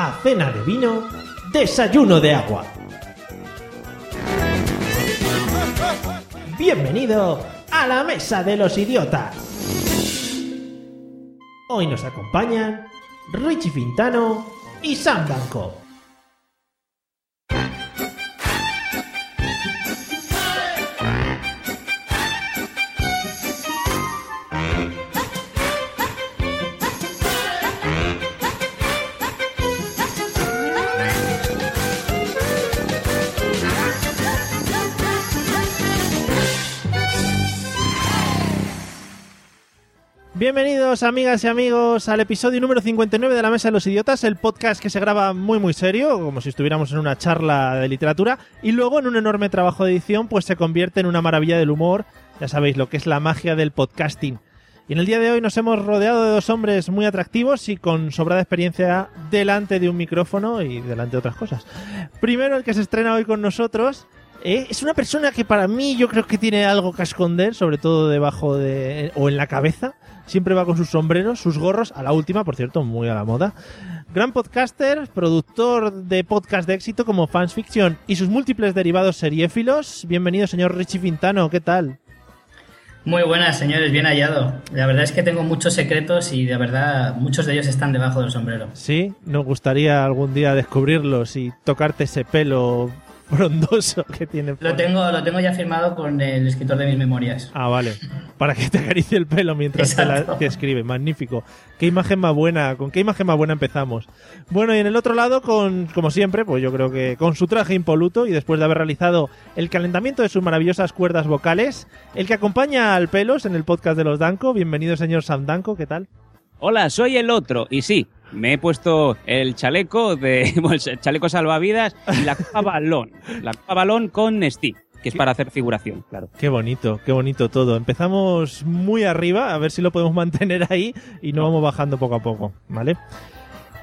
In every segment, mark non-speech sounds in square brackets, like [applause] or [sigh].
A cena de vino, desayuno de agua. Bienvenido a la mesa de los idiotas. Hoy nos acompañan Richie Fintano y Sam Blanco. Bienvenidos amigas y amigos al episodio número 59 de La Mesa de los Idiotas, el podcast que se graba muy muy serio, como si estuviéramos en una charla de literatura, y luego en un enorme trabajo de edición pues se convierte en una maravilla del humor, ya sabéis lo que es la magia del podcasting. Y en el día de hoy nos hemos rodeado de dos hombres muy atractivos y con sobrada experiencia delante de un micrófono y delante de otras cosas. Primero el que se estrena hoy con nosotros eh, es una persona que para mí yo creo que tiene algo que esconder, sobre todo debajo de o en la cabeza. Siempre va con sus sombreros, sus gorros, a la última, por cierto, muy a la moda. Gran podcaster, productor de podcast de éxito como Fans Fiction y sus múltiples derivados seriéfilos. Bienvenido, señor Richie Fintano, ¿qué tal? Muy buenas, señores, bien hallado. La verdad es que tengo muchos secretos y de verdad muchos de ellos están debajo del sombrero. Sí, nos gustaría algún día descubrirlos y tocarte ese pelo frondoso que tiene. Lo tengo, lo tengo ya firmado con el escritor de mis memorias. Ah, vale. Para que te acaricie el pelo mientras te, la, te, escribe. Magnífico. Qué imagen más buena. ¿Con qué imagen más buena empezamos? Bueno, y en el otro lado, con, como siempre, pues yo creo que con su traje impoluto y después de haber realizado el calentamiento de sus maravillosas cuerdas vocales, el que acompaña al pelos en el podcast de los Danco. Bienvenido, señor Sam Danco. ¿Qué tal? Hola, soy el otro. Y sí, me he puesto el chaleco de [laughs] bueno, el chaleco salvavidas y la copa balón. La copa balón con Steve, que es para hacer figuración, claro. Qué bonito, qué bonito todo. Empezamos muy arriba, a ver si lo podemos [laughs] mantener ahí y no vamos bajando poco a poco, ¿vale?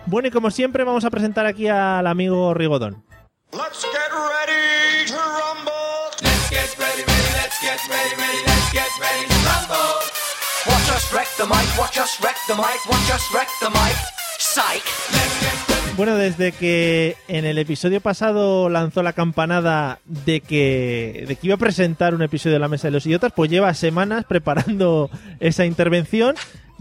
Bueno, y como siempre vamos a presentar aquí al amigo Rigodón. Let's get ready to rumble. Let's get ready, ready, let's get ready, ready, let's get ready to rumble. Watch us wreck the mic, watch us wreck the mic, watch us wreck the mic. Bueno, desde que en el episodio pasado lanzó la campanada de que, de que iba a presentar un episodio de La Mesa de los Idiotas, pues lleva semanas preparando [laughs] esa intervención.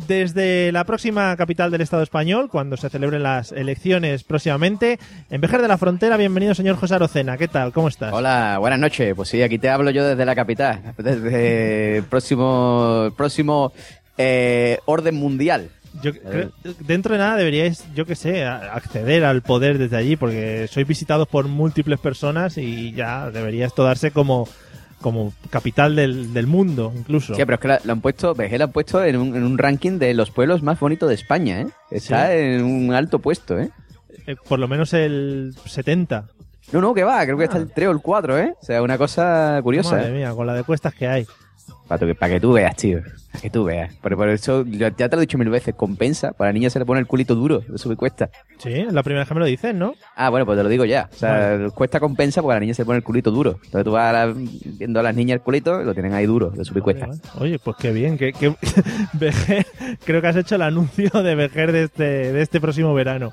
Desde la próxima capital del Estado español, cuando se celebren las elecciones próximamente, en Vejer de la Frontera, bienvenido señor José Arocena, ¿qué tal? ¿Cómo estás? Hola, buenas noches. Pues sí, aquí te hablo yo desde la capital, [laughs] desde el próximo, próximo eh, orden mundial. Yo creo, dentro de nada deberíais, yo que sé, acceder al poder desde allí, porque sois visitados por múltiples personas y ya debería esto darse como, como capital del, del mundo, incluso. Sí, pero es que lo han puesto, Vejer lo han puesto en un, en un, ranking de los pueblos más bonitos de España, ¿eh? Está sí. en un alto puesto, ¿eh? ¿eh? Por lo menos el 70. No, no, que va, creo que está el 3 o el 4, ¿eh? O sea, una cosa curiosa. Madre ¿eh? mía, con la de cuestas que hay. Para, que, para que tú veas, tío. Para que tú veas. Pero por eso, ya te lo he dicho mil veces, compensa. Para la niña se le pone el culito duro, eso me cuesta. Sí, es la primera vez que me lo dices, ¿no? Ah, bueno, pues te lo digo ya. O sea, vale. cuesta compensa porque a la niña se le pone el culito duro. Entonces tú vas a la, viendo a las niñas el culito y lo tienen ahí duro, de su cuesta. Oye, pues qué bien. Que, que [laughs] creo que has hecho el anuncio de Vejer de este, de este próximo verano.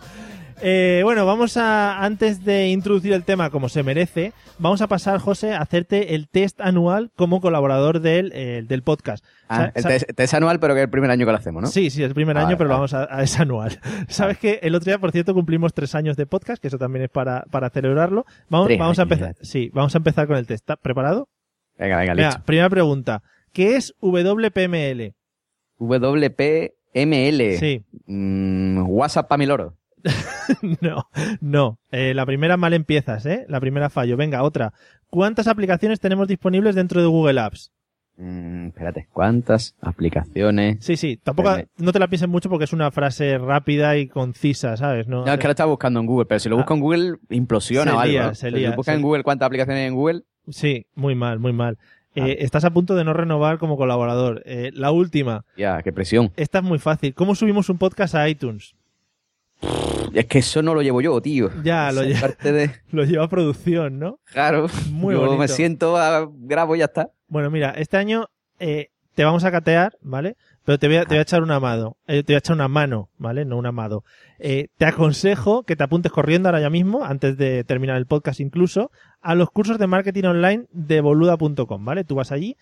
Eh, bueno, vamos a, antes de introducir el tema como se merece, vamos a pasar, José, a hacerte el test anual como colaborador del, eh, del podcast. Ah, el test, test, anual, pero que es el primer año que lo hacemos, ¿no? Sí, sí, es el primer ah, año, pero vamos a, a es anual. [laughs] Sabes que el otro día, por cierto, cumplimos tres años de podcast, que eso también es para, para celebrarlo. Vamos, vamos a empezar, sí, vamos a empezar con el test. ¿Estás preparado? Venga, venga, listo. Mira, primera pregunta. ¿Qué es WPML? WPML. Sí. Mm, WhatsApp para mi loro. [laughs] no, no. Eh, la primera mal empiezas, ¿eh? La primera fallo. Venga, otra. ¿Cuántas aplicaciones tenemos disponibles dentro de Google Apps? Mm, espérate, ¿cuántas aplicaciones? Sí, sí, tampoco no te la pienses mucho porque es una frase rápida y concisa, ¿sabes? No, No, es que lo estaba buscando en Google, pero si lo busco en Google, implosiona Se o algo. lía, ¿no? se Si lía, buscas se- en Google cuántas aplicaciones hay en Google, Sí, muy mal, muy mal. Eh, Ah. Estás a punto de no renovar como colaborador. Eh, la última, ya, qué presión. esta es muy fácil. ¿Cómo subimos un podcast a iTunes? Es que eso no lo llevo yo, tío. Ya, lo lleva- de... [laughs] Lo lleva producción, ¿no? Claro, Muy yo bonito. me siento, a- grabo y ya está. Bueno, mira, este año eh, te vamos a catear, ¿vale? Pero te voy a, te voy a echar una mano, eh, te voy a echar una mano, ¿vale? No un amado. Eh, te aconsejo que te apuntes corriendo ahora ya mismo, antes de terminar el podcast incluso, a los cursos de marketing online de boluda.com, ¿vale? Tú vas allí,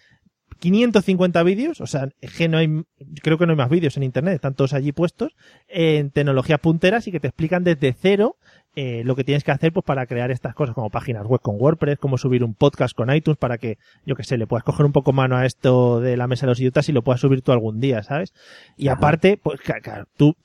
550 vídeos, o sea, es que no hay, creo que no hay más vídeos en internet, están todos allí puestos, en tecnologías punteras y que te explican desde cero eh, lo que tienes que hacer pues para crear estas cosas como páginas web con WordPress, cómo subir un podcast con iTunes para que, yo que sé, le puedas coger un poco mano a esto de la mesa de los idiotas y lo puedas subir tú algún día, ¿sabes? Y Ajá. aparte, pues claro, tú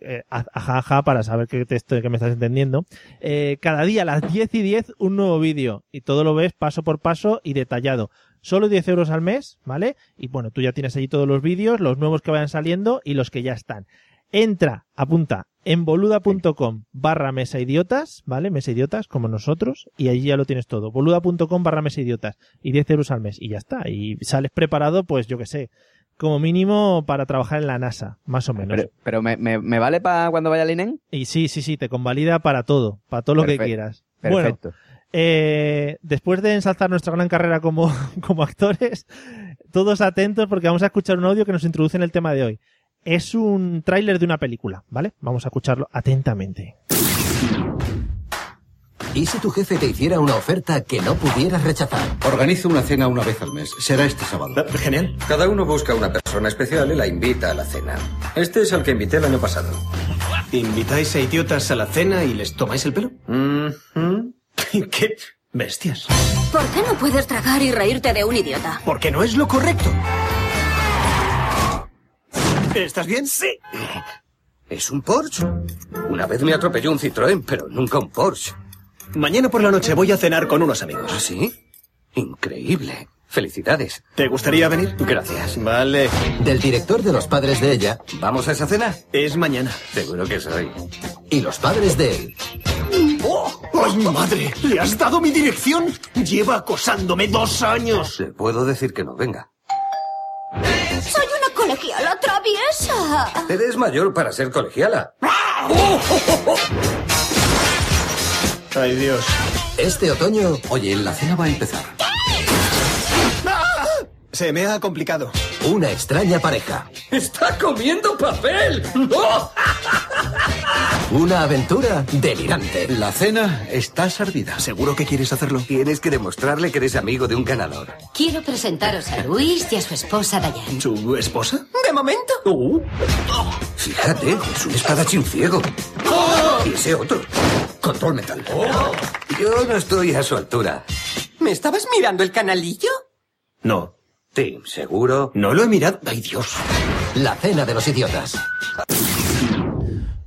eh, ajá, ajá, para saber que, te estoy, que me estás entendiendo. Eh, cada día a las 10 y 10 un nuevo vídeo y todo lo ves paso por paso y detallado. Solo 10 euros al mes, ¿vale? Y bueno, tú ya tienes allí todos los vídeos, los nuevos que vayan saliendo y los que ya están. Entra, apunta en boluda.com barra mesa idiotas, ¿vale? Mesa idiotas, como nosotros, y allí ya lo tienes todo. boluda.com barra mesa idiotas y 10 euros al mes y ya está. Y sales preparado, pues yo que sé, como mínimo para trabajar en la NASA, más o menos. Pero, pero me, me- me vale para cuando vaya al INEN? Y sí, sí, sí, te convalida para todo, para todo lo que Perfecto, quieras. Bueno, Perfecto. eh, después de ensalzar nuestra gran carrera como, [laughs] como actores, todos atentos porque vamos a escuchar un audio que nos introduce en el tema de hoy. Es un tráiler de una película, ¿vale? Vamos a escucharlo atentamente. ¿Y si tu jefe te hiciera una oferta que no pudieras rechazar? Organizo una cena una vez al mes. Será este sábado. Genial. Cada uno busca una persona especial y la invita a la cena. Este es el que invité el año pasado. ¿Invitáis a idiotas a la cena y les tomáis el pelo? Mhm. [laughs] ¡Qué bestias! ¿Por qué no puedes tragar y reírte de un idiota? Porque no es lo correcto. ¿Estás bien? Sí. ¿Es un Porsche? Una vez me atropelló un Citroën, pero nunca un Porsche. Mañana por la noche voy a cenar con unos ¿Ah, amigos. sí? Increíble. Felicidades. ¿Te gustaría venir? Gracias. Vale. Del director de los padres de ella ¿Vamos a esa cena? Es mañana. Seguro que soy. y los padres de él. ¡Oh! ¡Ay, madre! ¿Le has dado mi dirección? Lleva acosándome dos años. Le puedo decir que no venga. Soy una colegiala traviesa. Eres mayor para ser colegiala. Ay, Dios. Este otoño, Oye, la cena va a empezar. Se me ha complicado. una extraña pareja. ¡Está comiendo papel! ¡Oh! Una aventura delirante. La cena está servida. ¿Seguro que quieres hacerlo? Tienes que demostrarle que eres amigo de un ganador. Quiero presentaros a Luis y a su esposa Diane. ¿Su esposa? De momento. Uh, Fíjate, es un espadachín ciego. Y ese otro. Control mental. Yo no estoy a su altura. ¿Me estabas mirando el canalillo? no. Tim, ¿seguro? No lo he mirado. Ay, Dios. La cena de los idiotas.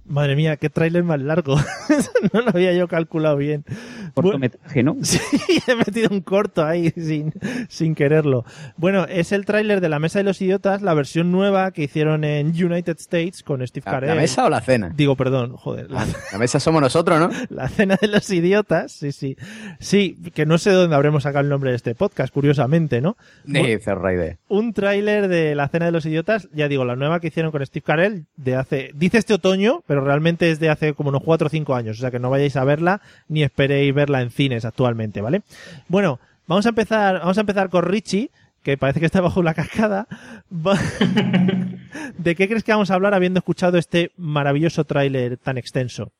Madre mía, qué tráiler más largo. [laughs] no lo había yo calculado bien. Cortometraje, ¿no? [laughs] Sí, he metido un corto ahí sin, sin quererlo. Bueno, es el tráiler de La Mesa de los Idiotas, la versión nueva que hicieron en United States con Steve ¿La, Carell. la mesa o la cena? Digo, perdón, joder. La, La mesa somos nosotros, ¿no? [laughs] la cena de los idiotas, sí, sí. Sí, que no sé de dónde habremos sacado el nombre de este podcast, curiosamente, ¿no? Ni idea. un tráiler de la cena de los idiotas, ya digo, la nueva que hicieron con Steve Carell de hace, dice este otoño, pero realmente es de hace como unos 4 o 5 años, o sea que no vayáis a verla ni esperéis verla en cines actualmente, ¿vale? Bueno, vamos a empezar, vamos a empezar con Richie, que parece que está bajo la cascada. [laughs] ¿De qué crees que vamos a hablar habiendo escuchado este maravilloso tráiler tan extenso?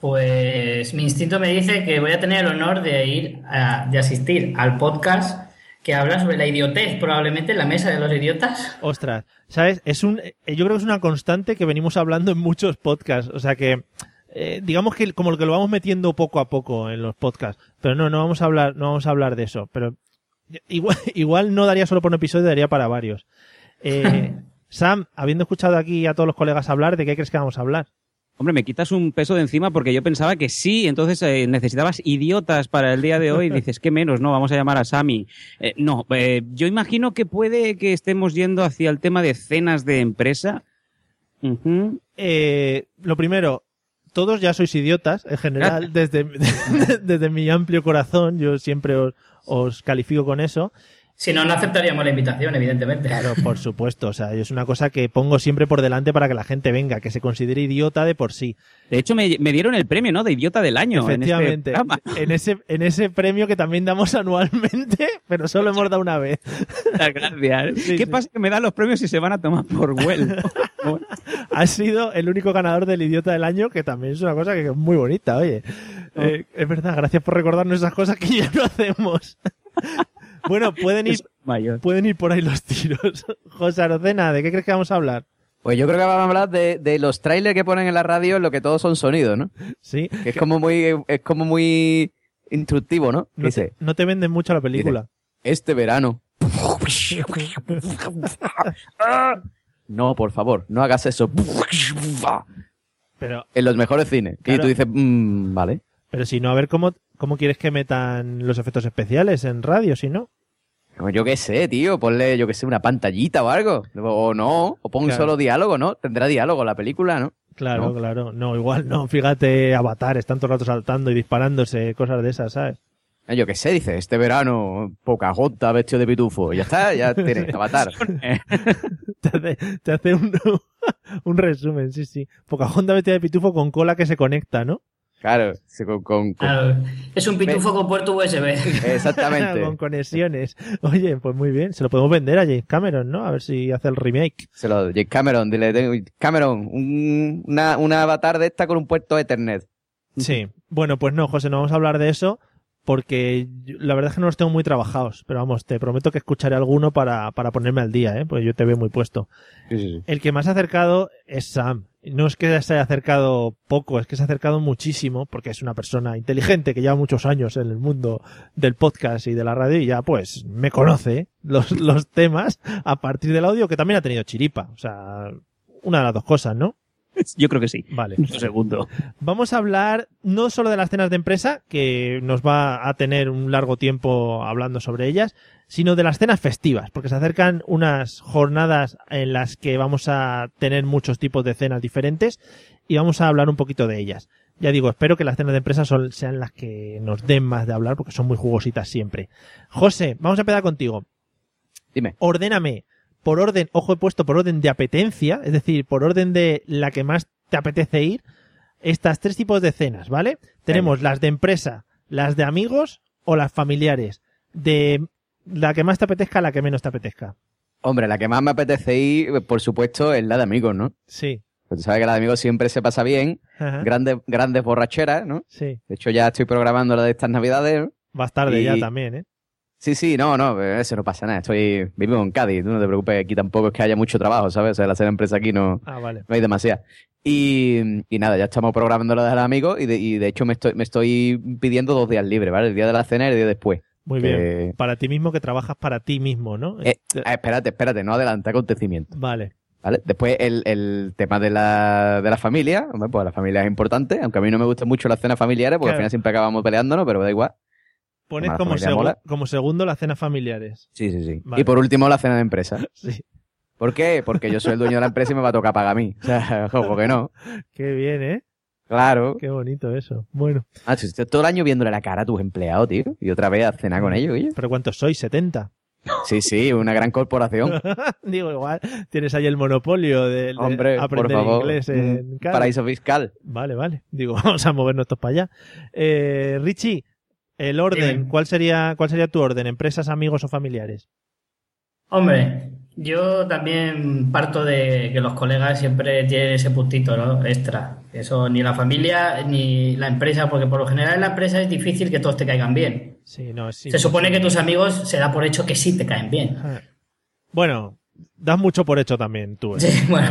Pues mi instinto me dice que voy a tener el honor de ir a, de asistir al podcast que habla sobre la idiotez, probablemente en la mesa de los idiotas. Ostras, ¿sabes? Es un, yo creo que es una constante que venimos hablando en muchos podcasts. O sea que, eh, digamos que como que lo vamos metiendo poco a poco en los podcasts. Pero no, no vamos a hablar, no vamos a hablar de eso. Pero igual, [laughs] igual no daría solo por un episodio, daría para varios. Eh, [laughs] Sam, habiendo escuchado aquí a todos los colegas hablar, ¿de qué crees que vamos a hablar? Hombre, me quitas un peso de encima porque yo pensaba que sí, entonces eh, necesitabas idiotas para el día de hoy. [laughs] Dices, ¿qué menos? No, vamos a llamar a Sami. Eh, no, eh, yo imagino que puede que estemos yendo hacia el tema de cenas de empresa. Ujú. Eh, lo primero, todos ya sois idiotas, en general, [laughs] desde, [laughs] desde mi amplio corazón, yo siempre os, os califico con eso. Si no, no aceptaríamos la invitación, evidentemente. Claro, por [laughs] supuesto. O sea, es una cosa que pongo siempre por delante para que la gente venga, que se considere idiota de por sí. De hecho, me, me dieron el premio, ¿no? De idiota del año. en este Efectivamente. En, ese, en ese premio que también damos [laughs] anualmente, pero solo hemos dado una vez. Muchas gracias. [laughs] ¿Qué pasa que me dan los premios si se van a tomar por Well? Has sido el único ganador del idiota del año, que también es una cosa que es muy bonita, oye. Eh, es verdad, gracias por recordarnos esas cosas que ya no hacemos. Bueno, pueden ir, pueden ir por ahí los tiros. [laughs] José Arocena, ¿de qué crees que vamos a hablar? Pues yo creo que vamos a hablar de, de los trailers que ponen en la radio en lo que todos son sonidos, ¿no? Sí. Que es como muy, es como muy instructivo, ¿no? No Dice, te, no te venden mucho la película. este verano. No, por favor, no hagas eso. Pero, En los mejores cines. Y tú dices, "Mm, vale. Pero si no, a ver cómo, cómo quieres que metan los efectos especiales en radio, si no. Yo qué sé, tío, ponle, yo qué sé, una pantallita o algo. O no, o pon Claro. solo diálogo, ¿no? Tendrá diálogo la película, ¿no? Claro, ¿No? claro. No, igual no. Fíjate, Avatar, están todo el rato saltando y disparándose, cosas de esas, ¿sabes? Eh, Yo qué sé, dice, este verano, poca gota vestido de pitufo. Y ya está, ya [laughs] tienes, avatar. [laughs] te hace, te hace un, [laughs] un resumen, sí, sí. Pocahontas vestida de pitufo con cola que se conecta, ¿no? Claro, sí, con, con- con- Claro, es un pitufo con puerto USB. [laughs] exactamente. con conexiones. Oye, pues muy bien. Se lo podemos vender a James Cameron, ¿no? A ver si hace el remake. Se lo, James Cameron, dile, tengo- Cameron, un- una, una avatar de esta con un puerto Ethernet. Sí. Bueno, pues no, José, no vamos a hablar de eso porque yo- la verdad es que no los tengo muy trabajados. Pero vamos, te prometo que escucharé alguno para, para ponerme al día, ¿eh? Porque yo te veo muy puesto. Sí, sí, sí. El que más se ha acercado es Sam. No es que se haya acercado poco, es que se ha acercado muchísimo porque es una persona inteligente que lleva muchos años en el mundo del podcast y de la radio y ya pues me conoce los, [laughs] los temas a partir del audio que también ha tenido chiripa. O sea, una de las dos cosas, ¿no? [laughs] Yo creo que sí. Vale. Un segundo. Vamos a hablar no solo de las cenas de empresa, que nos va a tener un largo tiempo hablando sobre ellas, sino de las cenas festivas, porque se acercan unas jornadas en las que vamos a tener muchos tipos de cenas diferentes y vamos a hablar un poquito de ellas. Ya digo, espero que las cenas de empresa son, sean las que nos den más de hablar, porque son muy jugositas siempre. José, vamos a empezar contigo. Dime. Ordéname por orden, ojo he puesto por orden de apetencia, es decir, por orden de la que más te apetece ir, estas tres tipos de cenas, ¿vale? Tenemos las de empresa, las de amigos o las familiares. De la que más te apetezca a la que menos te apetezca. Hombre, la que más me apetece ir, por supuesto, es la de amigos, ¿no? Sí. Pues tú sabes que la de amigos siempre se pasa bien. Ajá. Grandes, grandes borracheras, ¿no? Sí. De hecho, ya estoy programando la de estas navidades. ¿no? Más tarde Y- ya también, ¿eh? Sí, sí, no, no, eso no pasa nada. Estoy, vivo en Cádiz, tú no te preocupes, aquí tampoco es que haya mucho trabajo, ¿sabes? O sea, la cena empresa aquí no, Ah, vale. no hay demasiada. Y, y nada, ya estamos programando la de los amigos y de, y de hecho me estoy, me estoy pidiendo dos días libres, ¿vale? El día de la cena y el día después. Muy Que- bien. Para ti mismo que trabajas para ti mismo, ¿no? Eh, ah, espérate, espérate, no adelanta acontecimientos. Vale. ¿Vale? Después el, el tema de la, de la familia, pues la familia es importante, aunque a mí no me gustan mucho las cenas familiares, porque Claro. al final siempre acabamos peleándonos, pero da igual. Pones Como segu- segundo las cenas familiares. Sí, sí, sí. Vale. Y por último la cena de empresa. [laughs] Sí. ¿Por qué? Porque yo soy el dueño de la empresa y me va a tocar pagar a mí. O sea, [laughs] ¿cómo que no? Qué bien, ¿eh? Claro. Qué bonito eso. Bueno. Ah, si estoy todo el año viéndole la cara a tus empleados, tío. Y otra vez a cenar con ellos, oye. ¿Pero cuántos sois? ¿70? Sí, sí, una gran corporación. [laughs] Digo, igual tienes ahí el monopolio de, Hombre, por aprender favor. inglés en Cádiz. paraíso fiscal. Vale, vale. Digo, vamos a movernos todos para allá. Eh, Richie, el orden. ¿cuál sería, ¿cuál sería tu orden? ¿Empresas, amigos o familiares? Hombre, yo también parto de que los colegas siempre tienen ese puntito, ¿no? Extra. Eso ni la familia ni la empresa, porque por lo general en la empresa es difícil que todos te caigan bien. Sí, no, sí. Se supone que tus amigos se da por hecho que sí te caen bien. Bueno, das mucho por hecho también tú. ¿eh? Sí, bueno.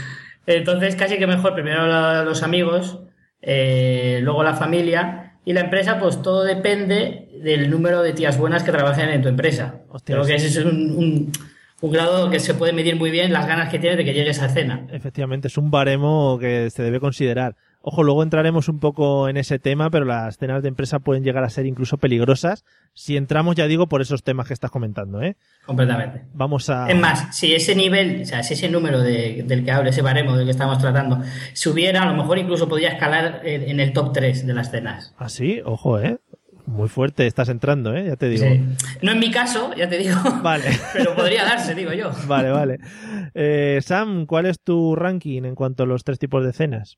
[laughs] Entonces, casi que mejor primero los amigos, eh, luego la familia y la empresa, pues todo depende del número de tías buenas que trabajen en tu empresa. Hostia, Creo que ese es un, un- un grado que se puede medir muy bien las ganas que tienes de que llegue esa cena. Efectivamente, es un baremo que se debe considerar. Ojo, luego entraremos un poco en ese tema, pero las cenas de empresa pueden llegar a ser incluso peligrosas si entramos, ya digo, por esos temas que estás comentando, ¿eh? Completamente. Vamos a... Es más, si ese nivel, o sea, si ese número de- del que hablo, ese baremo del que estamos tratando, subiera, a lo mejor incluso podría escalar en, en el top 3 de las cenas. Ah, sí, ojo, ¿eh? Muy fuerte estás entrando, ¿eh? Ya te digo. Sí. No en mi caso, ya te digo, [laughs] Vale. [laughs] pero podría darse, digo yo. Vale, vale. Eh, Sam, ¿cuál es tu ranking en cuanto a los tres tipos de cenas?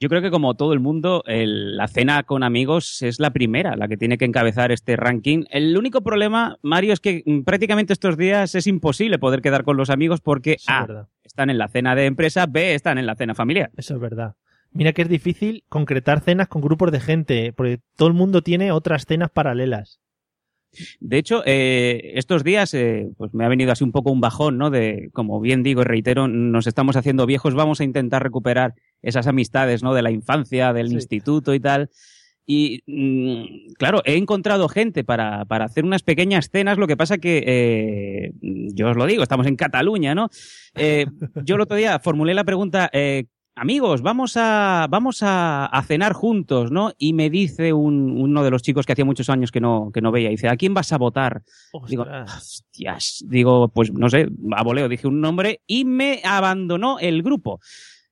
Yo creo que como todo el mundo, el- la cena con amigos es la primera, la que tiene que encabezar este ranking. El único problema, Mario, es que mm, prácticamente estos días es imposible poder quedar con los amigos porque Eso A, están en la cena de empresa, B, están en la cena familiar. Eso es verdad. Mira que es difícil concretar cenas con grupos de gente, porque todo el mundo tiene otras cenas paralelas. De hecho, eh, estos días eh, pues me ha venido así un poco un bajón, ¿no? De, como bien digo y reitero, nos estamos haciendo viejos, vamos a intentar recuperar esas amistades, ¿no? De la infancia, del Sí. instituto y tal. Y mm, claro, he encontrado gente para, para hacer unas pequeñas cenas, lo que pasa que, eh, yo os lo digo, estamos en Cataluña, ¿no? Eh, yo el otro día formulé la pregunta, eh, amigos, vamos a, vamos a, a cenar juntos, ¿no? Y me dice un- uno de los chicos que hacía muchos años que no, que no veía, dice, ¿a quién vas a votar? Digo, hostias, digo, pues no sé, a voleo dije un nombre y me abandonó el grupo.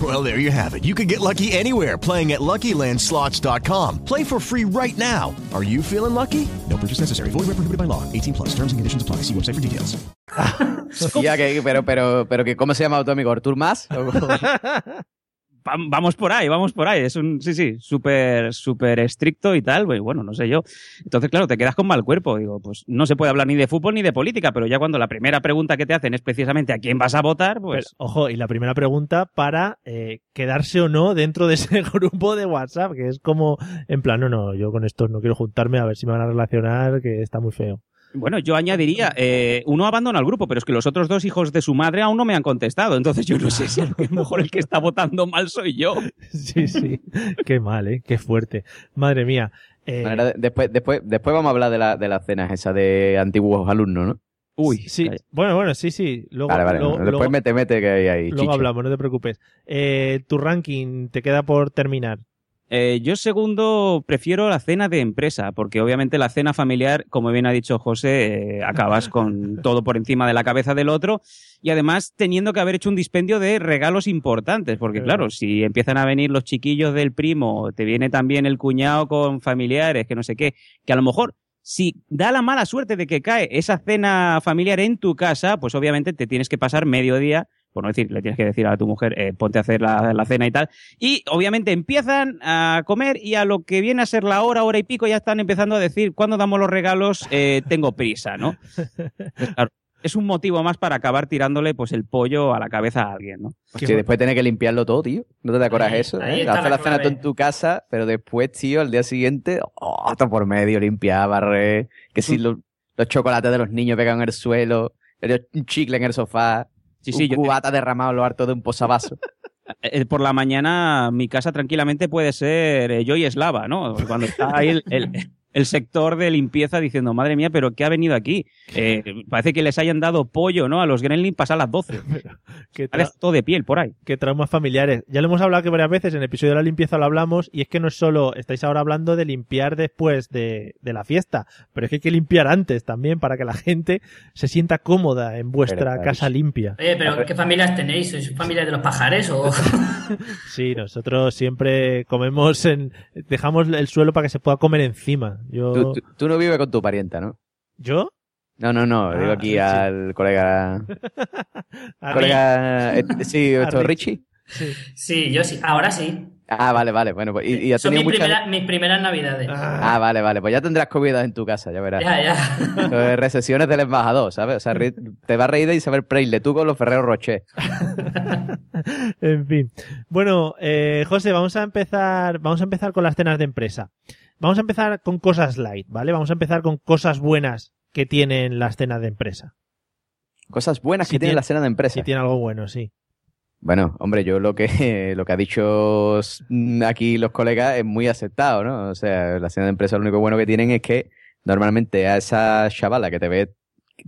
Well, there you have it. You can get lucky anywhere playing at LuckyLandSlots.com. Play for free right now. Are you feeling lucky? No purchase necessary. Void where prohibited by law. 18 plus. Terms and conditions apply. See website for details. [laughs] Hostia, que, pero, pero, pero que, ¿cómo se llama tu amigo? ¿Artur Más? [laughs] va- vamos por ahí, vamos por ahí. Es un, sí, sí, súper, súper estricto y tal, pues, bueno, no sé yo. Entonces, claro, te quedas con mal cuerpo. Digo, pues no se puede hablar ni de fútbol ni de política, pero ya cuando la primera pregunta que te hacen es precisamente a quién vas a votar, pues... Ojo, y la primera pregunta para eh, quedarse o no dentro de ese [laughs] grupo de WhatsApp, que es como, en plan, no, no, yo con estos no quiero juntarme a ver si me van a relacionar, que está muy feo. Bueno, yo añadiría, eh, uno abandona el grupo, pero es que los otros dos hijos de su madre aún no me han contestado. Entonces yo no sé si a lo mejor el que está votando mal soy yo. Sí, sí. Qué mal, ¿eh? Qué fuerte. Madre mía. Eh, Bueno, después, después, después vamos a hablar de, la, de las cenas esas de antiguos alumnos, ¿no? Uy, sí, bueno, bueno, sí, sí. Luego, Vale, vale. luego- después luego- mete, mete que hay ahí. luego hablamos, no te preocupes. Eh, tu ranking te queda por terminar. Eh, yo segundo prefiero la cena de empresa, porque obviamente la cena familiar, como bien ha dicho José, eh, acabas [laughs] con todo por encima de la cabeza del otro y además teniendo que haber hecho un dispendio de regalos importantes, porque claro, si empiezan a venir los chiquillos del primo, te viene también el cuñado con familiares, que no sé qué, que a lo mejor si da la mala suerte de que cae esa cena familiar en tu casa, pues obviamente te tienes que pasar mediodía, por no decir, le tienes que decir a tu mujer, eh, ponte a hacer la, la cena y tal, y obviamente empiezan a comer y a lo que viene a ser la hora, hora y pico, ya están empezando a decir, ¿cuándo damos los regalos? Eh, tengo prisa, ¿no? Pues, claro, es un motivo más para acabar tirándole pues el pollo a la cabeza a alguien, ¿no? Hostia, después tener que limpiarlo todo, tío. ¿No te acuerdas Ahí- eso? ahí eh? Hacer la la cena tú en tu casa, pero después, tío, al día siguiente, oh, todo por medio, limpiar, barrer, que si los, los chocolates de los niños pegan en el suelo, el- un chicle en el sofá, Sí, sí, un yo- cubata derramado en lo harto de un posavasos. [laughs] Eh, por la mañana mi casa tranquilamente puede ser eh, Joy Eslava, ¿no? Cuando está ahí el, el- el sector de limpieza diciendo, madre mía, pero ¿qué ha venido aquí? Eh, parece que les hayan dado pollo, ¿no? A los gremlins pasar las 12. [laughs] Qué todo de piel por ahí. qué traumas familiares. Ya lo hemos hablado que varias veces, en el episodio de la limpieza lo hablamos, y es que no es solo, estáis ahora hablando de limpiar después de, de la fiesta, pero es que hay que limpiar antes también para que la gente se sienta cómoda en vuestra casa limpia. Oye, pero ¿qué familias tenéis? ¿Sois familia de los pajares o...? [laughs] Sí, nosotros siempre comemos en, dejamos el suelo para que se pueda comer encima. Yo, Tú, tú- tú no vives con tu parienta, ¿no? ¿yo? No, no, no. Ah, digo aquí Richie. al colega. [laughs] Colega. eh, sí, [laughs] A esto, Richie. Sí, yo sí. Ahora sí. Ah, vale, vale. Bueno, pues. Y, y has Son mis, muchas. primera- mis primeras navidades. Ah, vale, vale. Pues ya tendrás comidas en tu casa, ya verás. Ya, ya. Recesiones del embajador, ¿sabes? O sea, te va a reír de Isabel Preyle, tú con los Ferrero Rocher. [laughs] en fin. Bueno, eh, José, vamos a empezar, vamos a empezar con las cenas de empresa. Vamos a empezar con cosas light, ¿vale? Vamos a empezar con cosas buenas que tienen las cenas de empresa. Cosas buenas Si que tiene tiene- la cena de empresa. Si tiene algo bueno, sí. Bueno, hombre, yo lo que [laughs] lo que ha dicho mm, aquí los colegas es muy aceptado, ¿no? O sea, la cena de empresa lo único bueno que tienen es que normalmente a esa chavala que te ve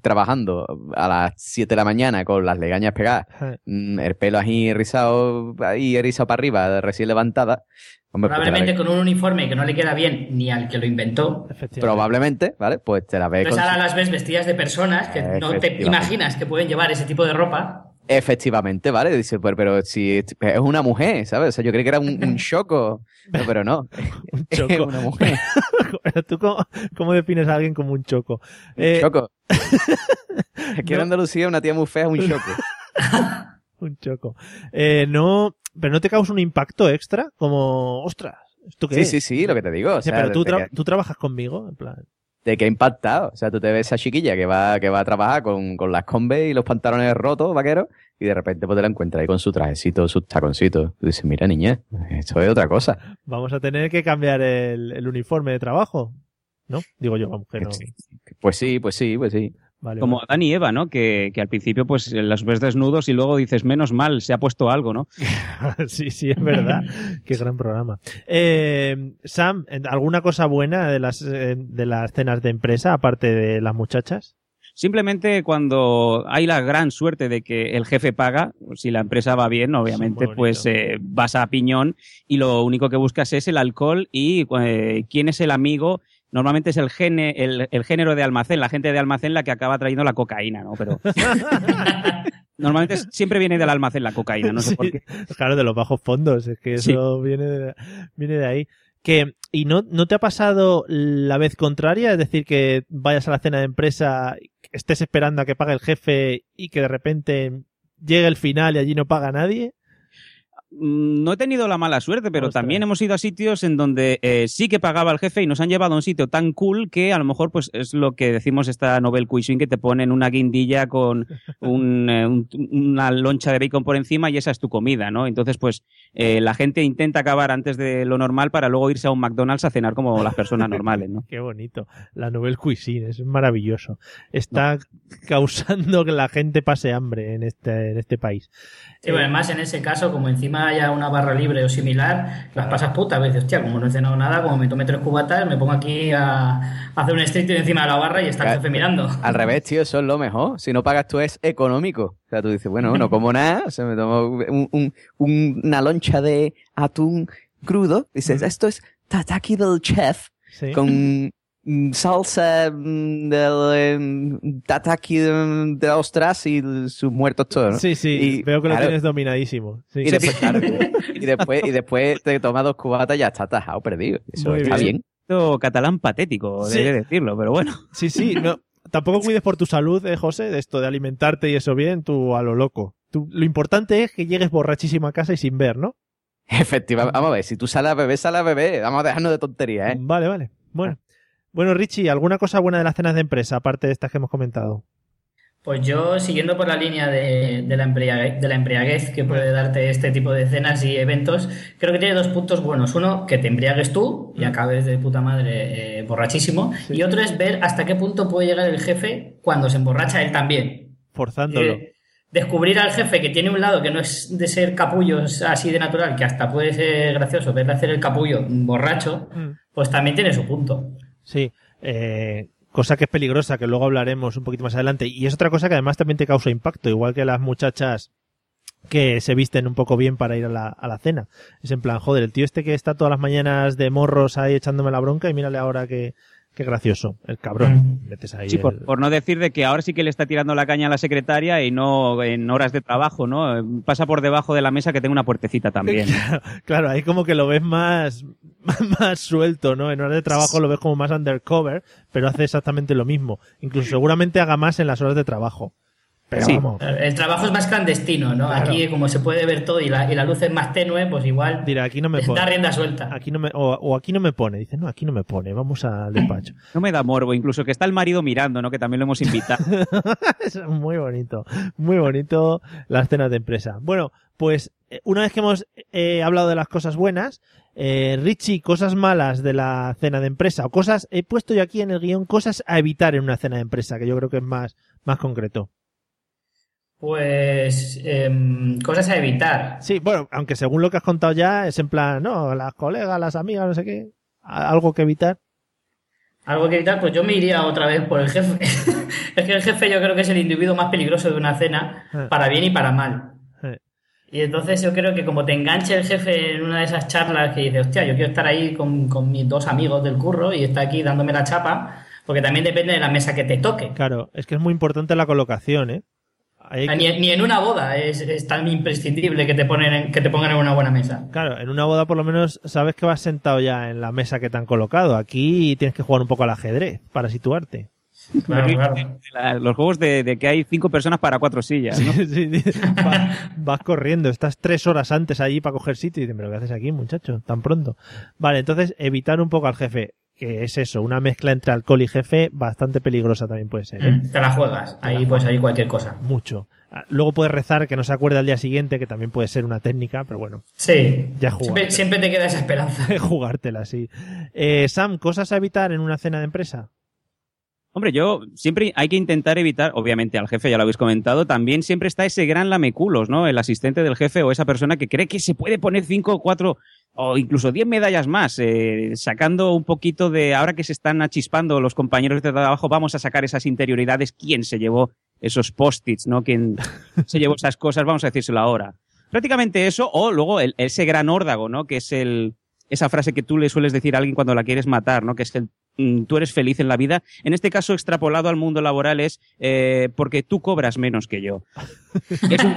trabajando a las 7 de la mañana con las legañas pegadas, mm, el pelo ahí rizado, ahí erizado para arriba, recién levantada, hombre, pues la Probablemente con un uniforme que no le queda bien ni al que lo inventó. probablemente, ¿vale? Pues te la ves Entonces con ahora las ves vestidas de personas que no te imaginas que pueden llevar ese tipo de ropa. Efectivamente, ¿vale? Dice, pero, pero si es una mujer, ¿sabes? O sea, yo creí que era un, un choco. [laughs] No, pero no. [laughs] [laughs] Es choco. una mujer. ¿Tú cómo, cómo defines a alguien como un choco? Eh, choco. Aquí en Andalucía una tía muy fea es un choco. un choco. Eh, no, pero no te causa un impacto extra, como, ostras, ¿esto qué Sí, es? sí, sí, lo que te digo. O Sí, sea, pero tú, de tra- que- tú trabajas conmigo, en plan. De que ha impactado. O sea, tú te ves a esa chiquilla que va, que va a trabajar con, con las combes y los pantalones rotos, vaqueros, y de repente pues te la encuentras ahí con su trajecito, sus taconcitos. Tú dices, mira, niña, esto es otra cosa. Vamos a tener que cambiar el, el uniforme de trabajo. ¿No? Digo yo, vamos, que no. Pues sí, pues sí, pues sí. Vale, Como vale. Adán y Eva, ¿no? Que, que al principio pues las ves desnudos y luego dices, menos mal, se ha puesto algo, ¿no? [laughs] sí, sí, es verdad. [laughs] Qué gran programa. Eh, Sam, ¿alguna cosa buena de las, eh, de las cenas de empresa, aparte de las muchachas? Simplemente cuando hay la gran suerte de que el jefe paga, si la empresa va bien, obviamente, pues eh, vas a piñón y lo único que buscas es el alcohol y eh, quién es el amigo. Normalmente es el, gene, el, el género de almacén, la gente de almacén la que acaba trayendo la cocaína, ¿no? Pero [laughs] normalmente es- siempre viene del almacén la cocaína, no sé Sí, por qué. Claro, de los bajos fondos, es que Sí. eso viene, de, viene de ahí. Que, ¿Y no, no te ha pasado la vez contraria? Es decir, que vayas a la cena de empresa, estés esperando a que pague el jefe y que de repente llegue el final y allí no paga nadie. Mm, No he tenido la mala suerte, pero también hemos ido a sitios en donde eh, sí que pagaba el jefe y nos han llevado a un sitio tan cool que a lo mejor pues es lo que decimos esta novel cuisine que te ponen una guindilla con un, eh, un- una loncha de bacon por encima y esa es tu comida, ¿no? Entonces pues eh, la gente intenta acabar antes de lo normal para luego irse a un McDonald's a cenar como las personas [laughs] normales, ¿no? Qué bonito. La Nouvelle Cuisine, es maravilloso. Está causando que la gente pase hambre en este, en este país. Sí, bueno, además en ese caso, como encima haya una barra libre o similar, las pasas putas. A veces, hostia, como no he cenado nada, como me tome tres cubatas, me pongo aquí a, a hacer un striptease encima de la barra y está el jefe mirando. [laughs] Al revés, tío, eso es lo mejor. Si no pagas tú es económico. O sea, tú dices, bueno, no como nada, o sea, me tomo un- un- un- una loncha de atún crudo. Dices, esto es tataki del chef Sí. con salsa mm, del em, tataki de, de ostras y sus muertos todos, ¿no? Sí, sí, Y, veo que lo claro, tienes dominadísimo. Sí. Y después, claro, y después, y después te tomas dos cubatas y ya está tajado, perdido. Eso Muy está bien. bien. Esto catalán patético, Sí. debe decirlo, pero bueno. Sí, sí, no. Tampoco [laughs] cuides por tu salud, eh, José, de esto de alimentarte y eso bien, tú a lo loco. Tú, lo importante es que llegues borrachísimo a casa y sin ver, ¿no? Efectivamente. Vamos a ver, si tú sales a beber, sales a beber. Vamos a dejarnos de tonterías, ¿eh? Vale, vale. Bueno. Bueno, Richie, ¿alguna cosa buena de las cenas de empresa, aparte de estas que hemos comentado? Pues yo, siguiendo por la línea de, de la, embriaguez, de la embriaguez que puede darte este tipo de cenas y eventos, creo que tiene dos puntos buenos. Uno, que te embriagues tú y acabes de puta madre eh, borrachísimo. Y otro es ver hasta qué punto puede llegar el jefe cuando se emborracha él también. Forzándolo. Eh, descubrir al jefe que tiene un lado que no es de ser capullo así de natural, que hasta puede ser gracioso verle hacer el capullo borracho, Mm. pues también tiene su punto. Sí. Eh, cosa que es peligrosa, que luego hablaremos un poquito más adelante. Y es otra cosa que además también te causa impacto, igual que las muchachas que se visten un poco bien para ir a la, a la cena. Es en plan, joder, el tío este que está todas las mañanas de morros ahí echándome la bronca y mírale ahora que, qué gracioso, el cabrón. Metes ahí Sí, por, el- por no decir de que ahora sí que le está tirando la caña a la secretaria y no en horas de trabajo, ¿no? Pasa por debajo de la mesa que tengo una puertecita también. [laughs] Claro, ahí como que lo ves [laughs] más, más suelto, ¿no? En horas de trabajo lo ves como más undercover, pero hace exactamente lo mismo. Incluso seguramente haga más en las horas de trabajo. Pero Sí. vamos. El trabajo es más clandestino, ¿no? Claro. Aquí, como se puede ver todo y la, y la luz es más tenue, pues igual Dirá, aquí no me [laughs] da pone. rienda suelta. Aquí no me, o, o aquí no me pone. Dice, no, aquí no me pone. Vamos al despacho. [laughs] No me da morbo, incluso que está el marido mirando, ¿no? Que también lo hemos invitado. [laughs] es muy bonito, muy bonito las cenas de empresa. Bueno, pues eh, una vez que hemos eh, hablado de las cosas buenas, eh, Richie, cosas malas de la cena de empresa o cosas, he puesto yo aquí en el guion cosas a evitar en una cena de empresa, que yo creo que es más, más concreto. Pues em, cosas a evitar. Sí, bueno, aunque según lo que has contado ya es en plan, no, las colegas, las amigas, no sé qué, algo que evitar. Algo que evitar, pues yo me iría otra vez por el jefe. [laughs] es que el jefe yo creo que es el individuo más peligroso de una cena, Eh. para bien y para mal. Eh. Y entonces yo creo que como te enganche el jefe en una de esas charlas que dice, hostia, yo quiero estar ahí con, con mis dos amigos del curro y está aquí dándome la chapa, porque también depende de la mesa que te toque. Claro, es que es muy importante la colocación, ¿eh? Que- Ni, ni en una boda es, es tan imprescindible que te, ponen en- que te pongan en una buena mesa. Claro, en una boda por lo menos sabes que vas sentado ya en la mesa que te han colocado. Aquí tienes que jugar un poco al ajedrez para situarte. Claro, claro. La- Los juegos de, de que hay cinco personas para cuatro sillas, ¿no? Sí, sí, sí. Va- vas corriendo, estás tres horas antes allí para coger sitio y dices, pero ¿qué haces aquí, muchacho? Tan pronto. Vale, entonces evitar un poco al jefe, que es eso, una mezcla entre alcohol y jefe bastante peligrosa también puede ser. ¿eh? Te la juegas. Ahí pues hay cualquier cosa. Mucho. Ah, Luego puedes rezar que no se acuerde al día siguiente, que también puede ser una técnica, pero bueno, Sí. ya Siempre, siempre te queda esa esperanza. [laughs] jugártela, sí. Eh, Sam, cosas a evitar en una cena de empresa. Hombre, yo siempre hay que intentar evitar, obviamente al jefe ya lo habéis comentado, también siempre está ese gran lameculos, ¿no? El asistente del jefe o esa persona que cree que se puede poner cinco, cuatro o incluso diez medallas más, eh, sacando un poquito de, ahora que se están achispando los compañeros de trabajo, vamos a sacar esas interioridades, quién se llevó esos post-its, ¿no? ¿Quién se llevó esas cosas? Vamos a decírselo ahora. Prácticamente eso, o luego ese gran órdago, ¿no? Que es el, esa frase que tú le sueles decir a alguien cuando la quieres matar, ¿no? Que es el mm, tú eres feliz en la vida. En este caso, extrapolado al mundo laboral es eh, porque tú cobras menos que yo. [laughs] Es un,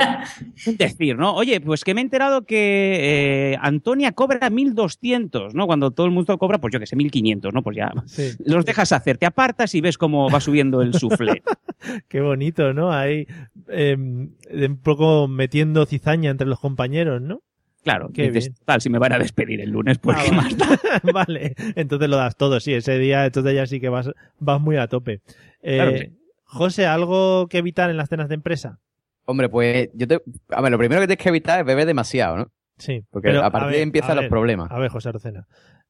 un decir, ¿no? Oye, pues que me he enterado que eh, Antonia cobra 1.200, ¿no? Cuando todo el mundo cobra, pues yo que sé, 1.500, ¿no? Pues ya Sí. los dejas hacer, te apartas y ves cómo va subiendo el suflé. [laughs] Qué bonito, ¿no? Ahí eh, un poco metiendo cizaña entre los compañeros, ¿no? Claro, Qué dices, bien. tal, si me van a despedir el lunes, pues Ah, qué vale. más da? [laughs] vale, entonces lo das todo, sí, ese día, entonces ya sí que vas, vas muy a tope. Eh, Claro que sí. José, ¿algo que evitar en las cenas de empresa? Hombre, pues yo te... A ver, lo primero que tienes que evitar es beber demasiado, ¿no? Sí. Porque pero, a partir de ahí empiezan los problemas. A ver, José Arocena.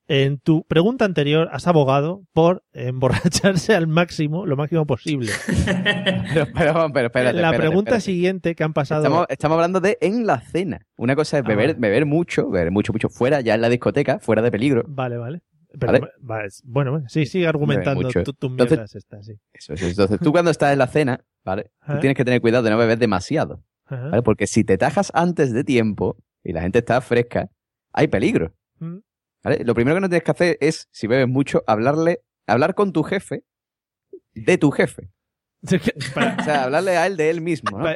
En tu pregunta anterior has abogado por emborracharse al máximo, lo máximo posible. [laughs] Pero, pero, pero espérate, la pregunta espérate. siguiente que han pasado... Estamos, estamos hablando de en la cena. Una cosa es Ah, beber, beber mucho, beber mucho, mucho fuera, ya en la discoteca, fuera de peligro. Vale, vale. Pero, ¿Vale? va, es- bueno, bueno, sí, sigue argumentando tu- tus mierdas estas, sí. Eso es. Entonces, tú cuando estás en la cena, ¿vale? Tú tienes que tener cuidado de no beber demasiado. ¿vale? Porque si te tajas antes de tiempo y la gente está fresca, hay peligro. ¿Vale? Lo primero que no tienes que hacer es, si bebes mucho, hablarle, hablar con tu jefe de tu jefe. [laughs] O sea, hablarle a él de él mismo, ¿no?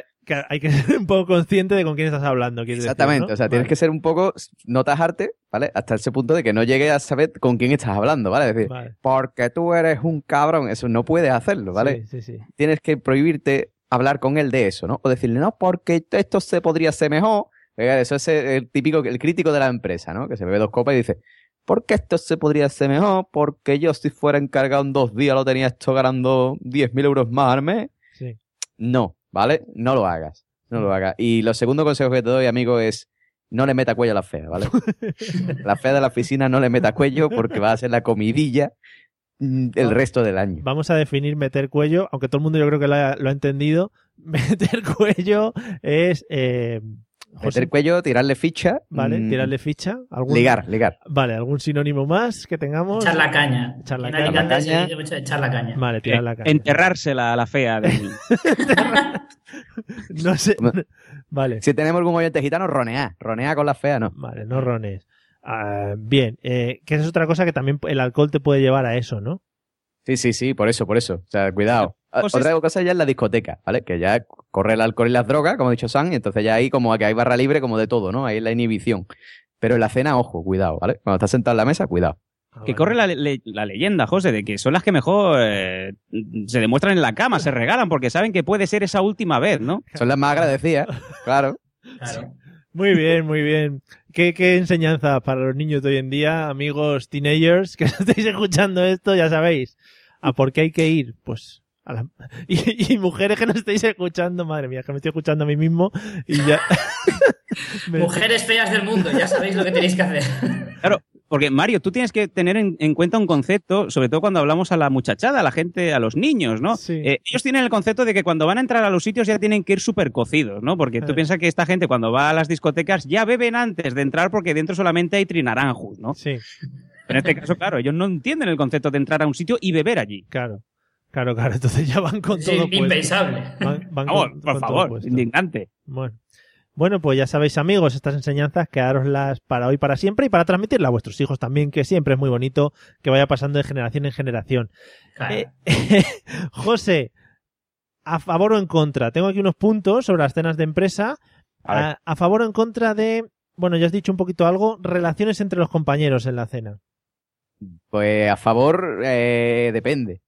Hay que [laughs] ser un poco consciente de con quién estás hablando. decir, Exactamente, ¿no? o sea, tienes que ser un poco, no tajarte, ¿vale? Hasta ese punto de que no llegues a saber con quién estás hablando, ¿vale? Es decir, Vale. porque tú eres un cabrón, eso no puedes hacerlo, ¿vale? Sí, sí, sí. Tienes que prohibirte hablar con él de eso, ¿no? O decirle, no, porque esto se podría hacer mejor. Eso es el típico, el crítico de la empresa, ¿no? Que se bebe dos copas y dice, porque esto se podría hacer mejor, porque yo si fuera encargado en dos días lo tenía esto ganando 10.000 euros más al mes. Sí. No, ¿vale? No lo hagas. No lo hagas. Y lo segundo consejo que te doy, amigo, es no le meta cuello a la fea, ¿vale? [laughs] la fea de la oficina no le meta cuello porque va a ser la comidilla mm, el resto del año. Vamos a definir meter cuello, aunque todo el mundo yo creo que lo ha, lo ha entendido. [laughs] Meter cuello es eh, José. Meter cuello, tirarle ficha. Vale, mm, tirarle ficha. ¿Algún- Ligar, ligar. Vale, ¿algún sinónimo más que tengamos? Echar la caña. Echar la En caña. Alicante se dice mucho echar la caña. Vale, tirar la caña. Enterrársela a la fea de mí. [laughs] No sé. Vale. Si tenemos algún oyente gitano, ronear. Ronear con la fea, no. Vale, no rones. Ah, bien, eh, que esa es otra cosa que también el alcohol te puede llevar a eso, ¿no? Sí, sí, sí, por eso, por eso. O sea, cuidado. [laughs] Ah, Cosas- Otra cosa ya es la discoteca, ¿vale? Que ya corre el alcohol y las drogas, como ha dicho Sam, y entonces ya ahí como que hay barra libre como de todo, ¿no? Ahí la inhibición. Pero en la cena, ojo, cuidado, ¿vale? Cuando estás sentado en la mesa, cuidado. Que corre la, le- la leyenda, José, de que son las que mejor eh, se demuestran en la cama, se regalan porque saben que puede ser esa última vez, ¿no? Son las más agradecidas, [laughs] claro. Claro. Muy bien, muy bien. ¿Qué, qué enseñanza para los niños de hoy en día, amigos teenagers que [laughs] estáis escuchando esto, ya sabéis. ¿A por qué hay que ir? Pues a la- [laughs] y, y mujeres que no estáis escuchando, madre mía, que me estoy escuchando a mí mismo y ya... [laughs] Me- [laughs] Mujeres feas del mundo, ya sabéis lo que tenéis que hacer. Claro, porque Mario, tú tienes que tener en, en cuenta un concepto, sobre todo cuando hablamos a la muchachada, a la gente, a los niños, ¿no? Sí. Eh, ellos tienen el concepto de que cuando van a entrar a los sitios ya tienen que ir súper cocidos, ¿no? Porque tú Eh. piensas que esta gente cuando va a las discotecas ya beben antes de entrar porque dentro solamente hay trinaranjos, ¿no? Sí, Pero en este caso, claro, ellos no entienden el concepto de entrar a un sitio y beber allí. claro. Claro, claro. Entonces ya van con Sí, todo puesto. impensable. Van, van Vamos, con- por con favor, indignante. Bueno. Bueno, pues ya sabéis, amigos, estas enseñanzas, quedároslas para hoy, para siempre y para transmitirlas a vuestros hijos también, que siempre es muy bonito que vaya pasando de generación en generación. Claro. Eh, [laughs] José, ¿a favor o en contra? Tengo aquí unos puntos sobre las cenas de empresa. A ver. A, a favor o en contra de, bueno, ya has dicho un poquito algo, relaciones entre los compañeros en la cena. Pues a favor, eh, depende.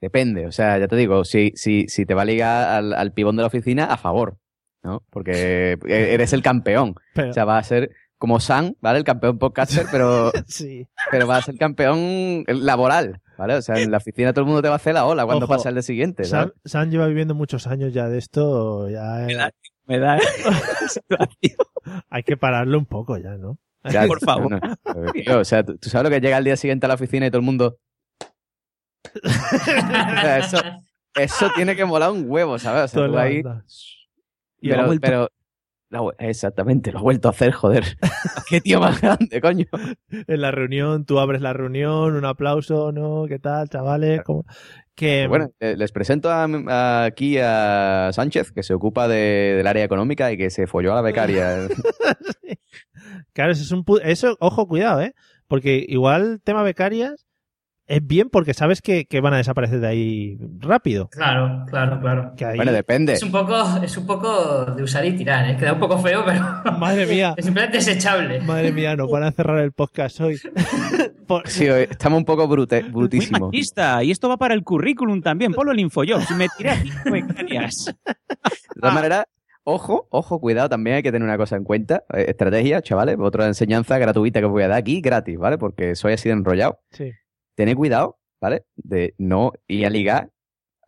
Depende, o sea, ya te digo, si, si, si te va a ligar al, al pibón de la oficina, a favor, ¿no? Porque eres el campeón. Pero- O sea, va a ser como Sam, ¿vale? El campeón podcaster, pero, [laughs] Sí. pero va a ser campeón laboral, ¿vale? O sea, en la oficina todo el mundo te va a hacer la ola cuando Ojo, pasa el de siguiente. Sam lleva viviendo muchos años ya de esto, ya eh, Me da. [laughs] hay que pararlo un poco ya, ¿no? Ya, por favor. no, no, tío, o sea, ¿tú, tú sabes lo que llega al día siguiente a la oficina y todo el mundo... O [laughs] sea, eso, eso tiene que molar un huevo, ¿sabes? O sea, tú ahí... Pero, pero exactamente, lo ha vuelto a hacer, joder. [laughs] Qué tío más grande, coño. en la reunión, tú abres la reunión, un aplauso, ¿no? ¿Qué tal, chavales? ¿Cómo? Que, Bueno, eh, les presento a- a- aquí a Sánchez, que se ocupa de- del área económica y que se folló a la becaria. [laughs] claro, eso es un pu- eso, ojo, cuidado, ¿eh? Porque igual tema becarias es bien porque sabes que, que van a desaparecer de ahí rápido. Claro, claro, claro. Que ahí- bueno, depende. Es un poco, es un poco de usar y tirar, ¿eh? Queda un poco feo, pero [laughs] Madre mía, es simplemente desechable. madre mía, nos van a cerrar el podcast hoy. [laughs] Por- Sí, hoy estamos un poco brute, Muy brutísimos. machista. Y esto va para el currículum también. Ponlo en InfoJobs. Si me tiré a cinco becarias. De todas maneras, ojo, ojo, cuidado, también hay que tener una cosa en cuenta. Eh, estrategia, chavales, otra enseñanza gratuita que os voy a dar aquí, gratis, ¿vale? Porque soy así de enrollado. Sí. Tened cuidado, ¿vale? De no ir a ligar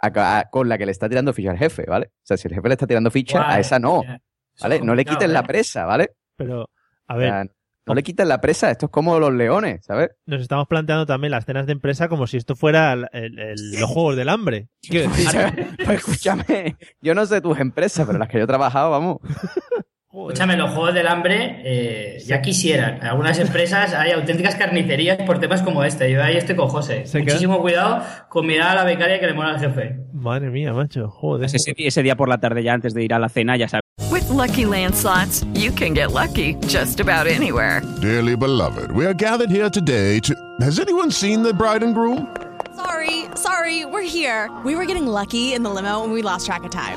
a- a- con la que le está tirando ficha al jefe, ¿vale? O sea, si el jefe le está tirando ficha, a esa no. ¿vale? No le quiten la ¿eh? presa, ¿vale? Pero, a O ver, sea, no le quiten la presa, esto es como los leones, ¿sabes? nos estamos planteando también las cenas de empresa como si esto fuera el- el- el- los juegos del hambre. [laughs] [laughs] [laughs] Pues escúchame, yo no sé tus empresas, pero las que yo he trabajado, vamos. Escúchame, los juegos del hambre eh, ya quisieran. En algunas empresas hay auténticas carnicerías por temas como este. Yo ahí estoy con José. Se queda- Muchísimo cuidado con mirar a la becaria que le mola al jefe. madre mía, macho, joder. Pues ese, ese día por la tarde, ya antes de ir a la cena, ya sabes. With Lucky Land slots, you can get lucky just about anywhere. Dearly beloved, we are gathered here today to. Has anyone seen the bride and groom? Sorry, sorry, we're here. We were getting lucky in the limo and we lost track of time.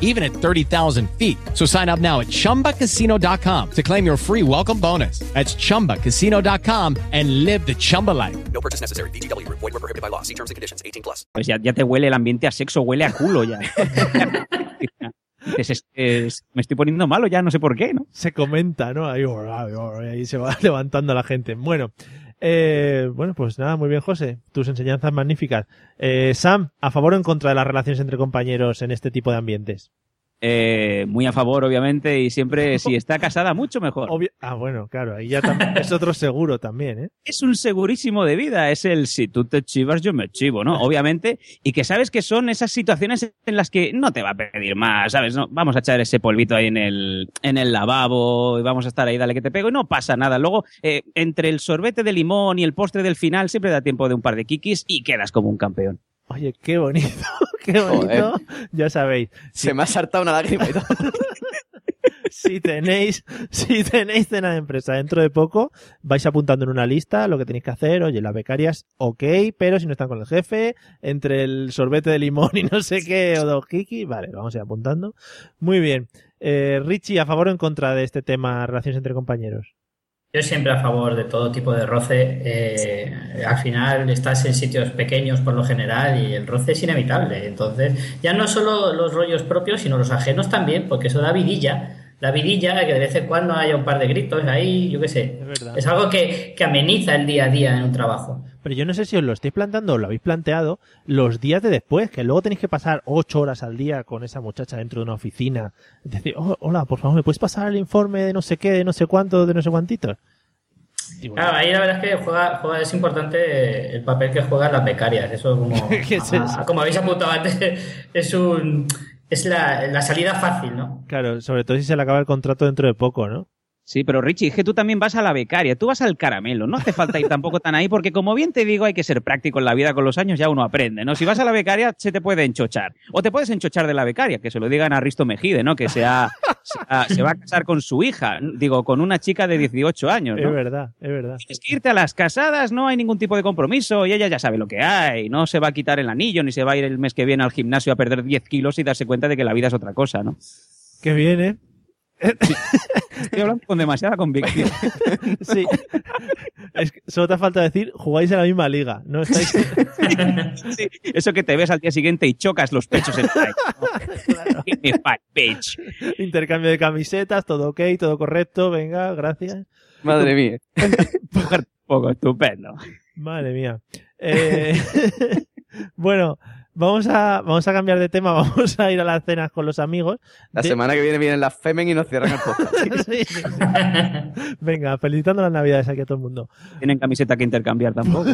even at 30,000 feet. So sign up now at chumbacasino.com to claim your free welcome bonus. That's chumbacasino.com and live the Chumba life. No purchase necessary. VGW Group. Void were prohibited by law. See terms and conditions. 18 plus. Pues ya, ya te huele el ambiente a sexo, huele a culo ya. Dices, es- es- me estoy poniendo malo ya, no sé por qué, ¿no? Se comenta, ¿no? Ahí, ahí se va [laughs] levantando la gente. Bueno, eh, bueno, pues nada, muy bien, José. Tus enseñanzas magníficas. Eh, Sam, ¿a favor o en contra de las relaciones entre compañeros en este tipo de ambientes? Eh, muy a favor, obviamente, y siempre, [laughs] si está casada, mucho mejor. Obvio- ah, bueno, claro, ahí ya [laughs] es otro seguro también, ¿eh? es un segurísimo de vida, es el si tú te chivas, yo me chivo, ¿no? [laughs] Obviamente, y que sabes que son esas situaciones en las que no te va a pedir más, ¿sabes? No, vamos a echar ese polvito ahí en el, en el lavabo y vamos a estar ahí, dale que te pego y no pasa nada. Luego, eh, entre el sorbete de limón y el postre del final, siempre da tiempo de un par de kikis y quedas como un campeón. Oye, qué bonito, [laughs] qué bonito. Ya sabéis. Se me ha saltado una lágrima y todo. [laughs] si tenéis, si tenéis cena de empresa dentro de poco, vais apuntando en una lista lo que tenéis que hacer. Oye, las becarias, ok, pero si no están con el jefe, entre el sorbete de limón y no sé qué, o dos kiki, vale, vamos a ir apuntando. Muy bien. Eh, Richie, ¿a favor o en contra de este tema relaciones entre compañeros? Yo siempre a favor de todo tipo de roce. eh, al final estás en sitios pequeños por lo general y el roce es inevitable. Entonces, ya no solo los rollos propios, sino los ajenos también, porque eso da vidilla. La vidilla, que de vez en cuando haya un par de gritos ahí, yo qué sé. Es, algo que, que ameniza el día a día en un trabajo. Pero yo no sé si os lo estáis planteando o lo habéis planteado los días de después, que luego tenéis que pasar ocho horas al día con esa muchacha dentro de una oficina. Decir, "Oh, hola, por favor, ¿me puedes pasar el informe de no sé qué, de no sé cuánto, de no sé bueno, Claro, ahí la verdad es que juega, juega, es importante el papel que juegan las becarias. Eso como, [laughs] ¿Qué es eso? como habéis apuntado antes, es un es la, la salida fácil, ¿no? Claro, sobre todo si se le acaba el contrato dentro de poco, ¿no? Sí, pero Richie, es que tú también vas a la becaria, tú vas al caramelo, no hace falta ir tampoco tan ahí, porque como bien te digo, hay que ser práctico en la vida con los años, ya uno aprende, ¿no? Si vas a la becaria, se te puede enchochar. O te puedes enchochar de la becaria, que se lo digan a Risto Mejide, ¿no? Que sea, sea- se va a casar con su hija, digo, con una chica de 18 años, ¿no? Es verdad, es verdad. Es que irte a las casadas no hay ningún tipo de compromiso y ella ya sabe lo que hay. No se va a quitar el anillo ni se va a ir el mes que viene al gimnasio a perder 10 kilos y darse cuenta de que la vida es otra cosa, ¿no? Qué bien, ¿eh? Estoy hablando con demasiada convicción. [laughs] Sí. Es que solo te falta decir, jugáis en la misma liga, ¿no? Estáis... Sí, [laughs] eso que te ves al día siguiente y chocas los pechos en [laughs] bitch. Intercambio de camisetas, todo ok, todo correcto, venga, gracias. Madre mía. Un poco estupendo. Madre mía. Eh, bueno, vamos a, vamos a cambiar de tema, [laughs] vamos a ir a las cenas con los amigos. La De- semana que viene vienen las Femen y nos cierran el podcast. [laughs] Sí, sí, sí. [laughs] Venga, felicitando las navidades aquí a todo el mundo. Tienen camiseta que intercambiar tampoco.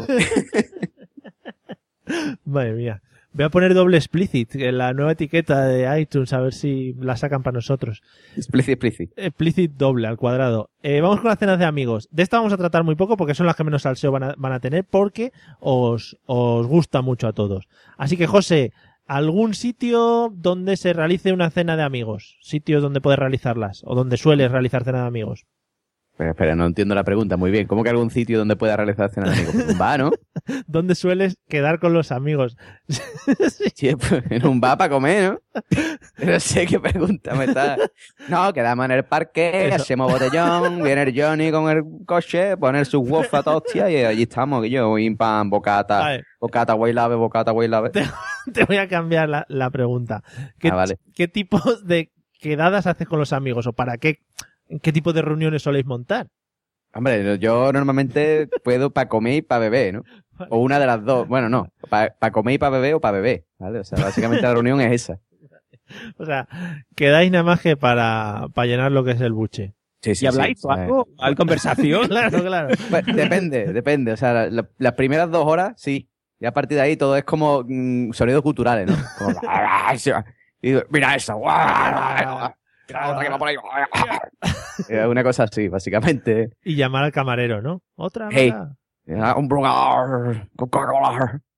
Madre mía. Voy a poner doble explicit en la nueva etiqueta de iTunes a ver si la sacan para nosotros. Explicit, explicit. Explicit doble al cuadrado. Eh, vamos con las cenas de amigos. De esta vamos a tratar muy poco porque son las que menos salseo van a, van a tener porque os, os gusta mucho a todos. Así que, José, ¿algún sitio donde se realice una cena de amigos? ¿Sitios donde puedes realizarlas? ¿O donde sueles realizar cena de amigos? Espera, espera, no entiendo la pregunta muy bien. ¿Cómo que algún sitio donde pueda realizar cena de amigos? [laughs] Bar, ¿no? ¿Dónde sueles quedar con los amigos? [laughs] Sí, pues, en un bar para comer, ¿no? No sé qué pregunta me está. No, quedamos en el parque, Eso. hacemos botellón, viene el Johnny con el coche, poner su waffle a hostia y allí estamos, que yo, y pan, bocata, Vale. bocata, lave, bocata, lave. Te voy a cambiar la, la pregunta. ¿Qué, Ah, vale. ¿Qué tipos de quedadas haces con los amigos? ¿O para qué? ¿Qué tipo de reuniones soléis montar? Hombre, yo normalmente puedo para comer y para beber, ¿no? O una de las dos. Bueno, no, para comer y para beber o para beber, ¿vale? O sea, básicamente la reunión es esa. O sea, quedáis nada más que para, para llenar lo que es el buche. Sí, sí, ¿Y habláis sí. o algo? ¿Hay conversación? [laughs] claro, claro. Pues, depende, depende. O sea, la- la- las primeras dos horas, sí. Y a partir de ahí todo es como mm, sonidos culturales, ¿no? Como, [laughs] y digo, mira eso. Otra que va por ahí. Es [laughs] una cosa así, básicamente. Y llamar al camarero, ¿no? Otra. Hey. Ah, Un.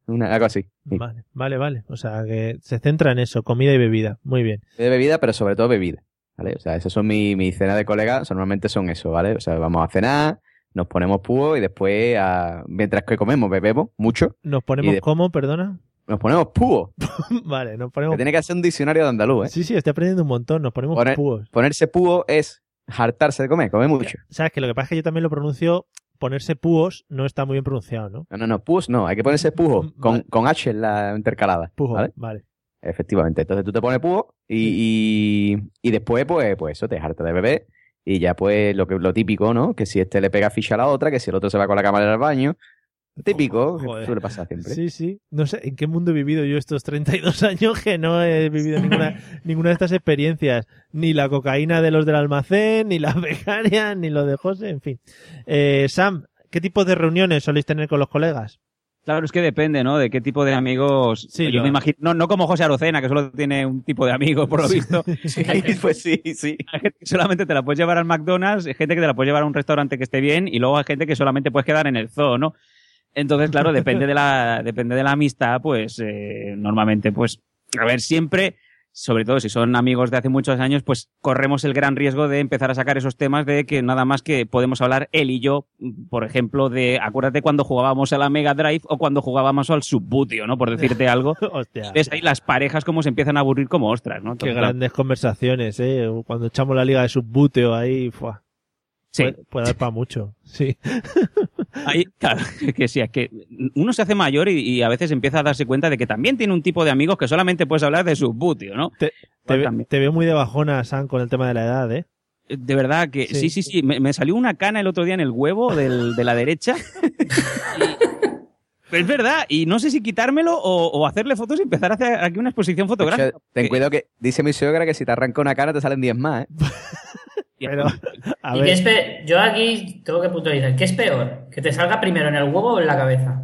Una, algo así. sí. Vale, vale, vale. O sea, que se centra en eso, comida y bebida. Muy bien. De bebida, pero sobre todo bebida. ¿Vale? O sea, esas son mi, mi cena de colegas. Normalmente son eso, ¿vale? O sea, vamos a cenar, nos ponemos púos y después, mientras que comemos, bebemos mucho. Nos ponemos de- como, perdona. Nos ponemos púos. [laughs] vale, nos Que ponemos... tiene que hacer un diccionario de andaluz, ¿eh? Sí, sí, estoy aprendiendo un montón, nos ponemos Poner- púos. Ponerse púo es hartarse de comer, comer mucho. Sabes que lo que pasa es que yo también lo pronuncio, ponerse púos no está muy bien pronunciado, ¿no? No, no, no, púos no, hay que ponerse pujo con, Vale. con H en la intercalada. Pujo, ¿vale? vale. Efectivamente. Entonces tú te pones púo y, y, y después, pues, pues eso, te harta de beber. Y ya, pues, lo que lo típico, ¿no? Que si este le pega ficha a la otra, que si el otro se va con la cámara al baño. Típico, que Joder. suele pasar siempre. Sí, sí. No sé en qué mundo he vivido yo estos 32 [laughs] años que no he vivido ninguna, [laughs] ninguna de estas experiencias. Ni la cocaína de los del almacén, ni la becaria, ni lo de José, en fin. Eh, Sam, ¿qué tipo de reuniones soléis tener con los colegas? Claro, es que depende, ¿no? De qué tipo de amigos. Sí, yo lo- me imagino. No, no como José Arocena, que solo tiene un tipo de amigos, por lo visto. [laughs] Sí, pues sí, sí. Hay gente que solamente te la puedes llevar al McDonald's, hay gente que te la puedes llevar a un restaurante que esté bien, y luego hay gente que solamente puedes quedar en el zoo, ¿no? Entonces, claro, [laughs] depende de la, depende de la amistad, pues eh, normalmente, pues, a ver, siempre, sobre todo si son amigos de hace muchos años, pues corremos el gran riesgo de empezar a sacar esos temas de que nada más que podemos hablar él y yo, por ejemplo, de acuérdate cuando jugábamos a la Mega Drive o cuando jugábamos al Subbutio, ¿no? Por decirte algo. [laughs] Hostia. Ves ahí las parejas como se empiezan a aburrir como ostras, ¿no? Qué claro, grandes conversaciones, ¿eh? Cuando echamos la liga de subbuteo ahí, ¡fua! Sí. Puede, puede dar para mucho, sí. [laughs] Ahí, claro, que sí, es que uno se hace mayor y, y a veces empieza a darse cuenta de que también tiene un tipo de amigos que solamente puedes hablar de su butio, ¿no? Te, Pues ve- te veo muy de bajona, Sam, con el tema de la edad, ¿eh? De verdad que Sí. sí, sí, sí. Me, me salió una cana el otro día en el huevo del- de la derecha. [laughs] Es verdad, y no sé si quitármelo o, o hacerle fotos y empezar a hacer aquí una exposición fotográfica. Ten cuidado que dice mi suegra que si te arranca una cara te salen 10 más, ¿eh? [laughs] Pero, [laughs] a ¿Y ver, qué es pe- Yo aquí tengo que puntualizar. ¿Qué es peor? ¿Que te salga primero en el huevo o en la cabeza?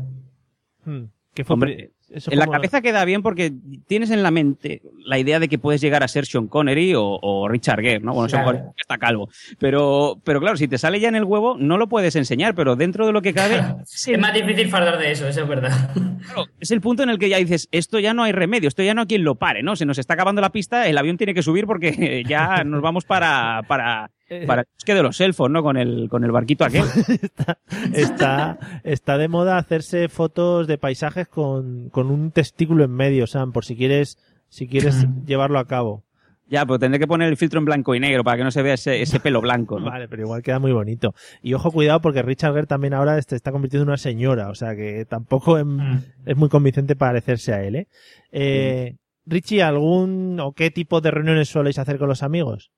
hmm, ¿qué fue Hombre, eso en la cabeza queda bien porque tienes en la mente la idea de que puedes llegar a ser Sean Connery o, o Richard Gere, ¿no? Bueno, Sean Claro. Connery está calvo. Pero, pero claro, si te sale ya en el huevo, no lo puedes enseñar, pero dentro de lo que cabe, [laughs] es Es más difícil fardar de eso, eso es verdad. claro, es el punto en el que ya dices, esto ya no hay remedio, esto ya no hay quien lo pare, ¿no? Se nos está acabando la pista, el avión tiene que subir porque [laughs] ya nos vamos para, para, para el bosque de los elfos, ¿no? Con el, con el barquito aquel. [laughs] está, está de moda hacerse fotos de paisajes con, con un testículo en medio, Sam, por si quieres, si quieres [laughs] llevarlo a cabo. Ya, pero tendré que poner el filtro en blanco y negro para que no se vea ese, ese pelo blanco, ¿no? Vale, pero igual queda muy bonito. Y ojo, cuidado, porque Richard Gere también ahora se está convirtiendo en una señora, o sea que tampoco em- es muy convincente parecerse a él, ¿eh? Eh, Richie, ¿algún o qué tipo de reuniones soléis hacer con los amigos?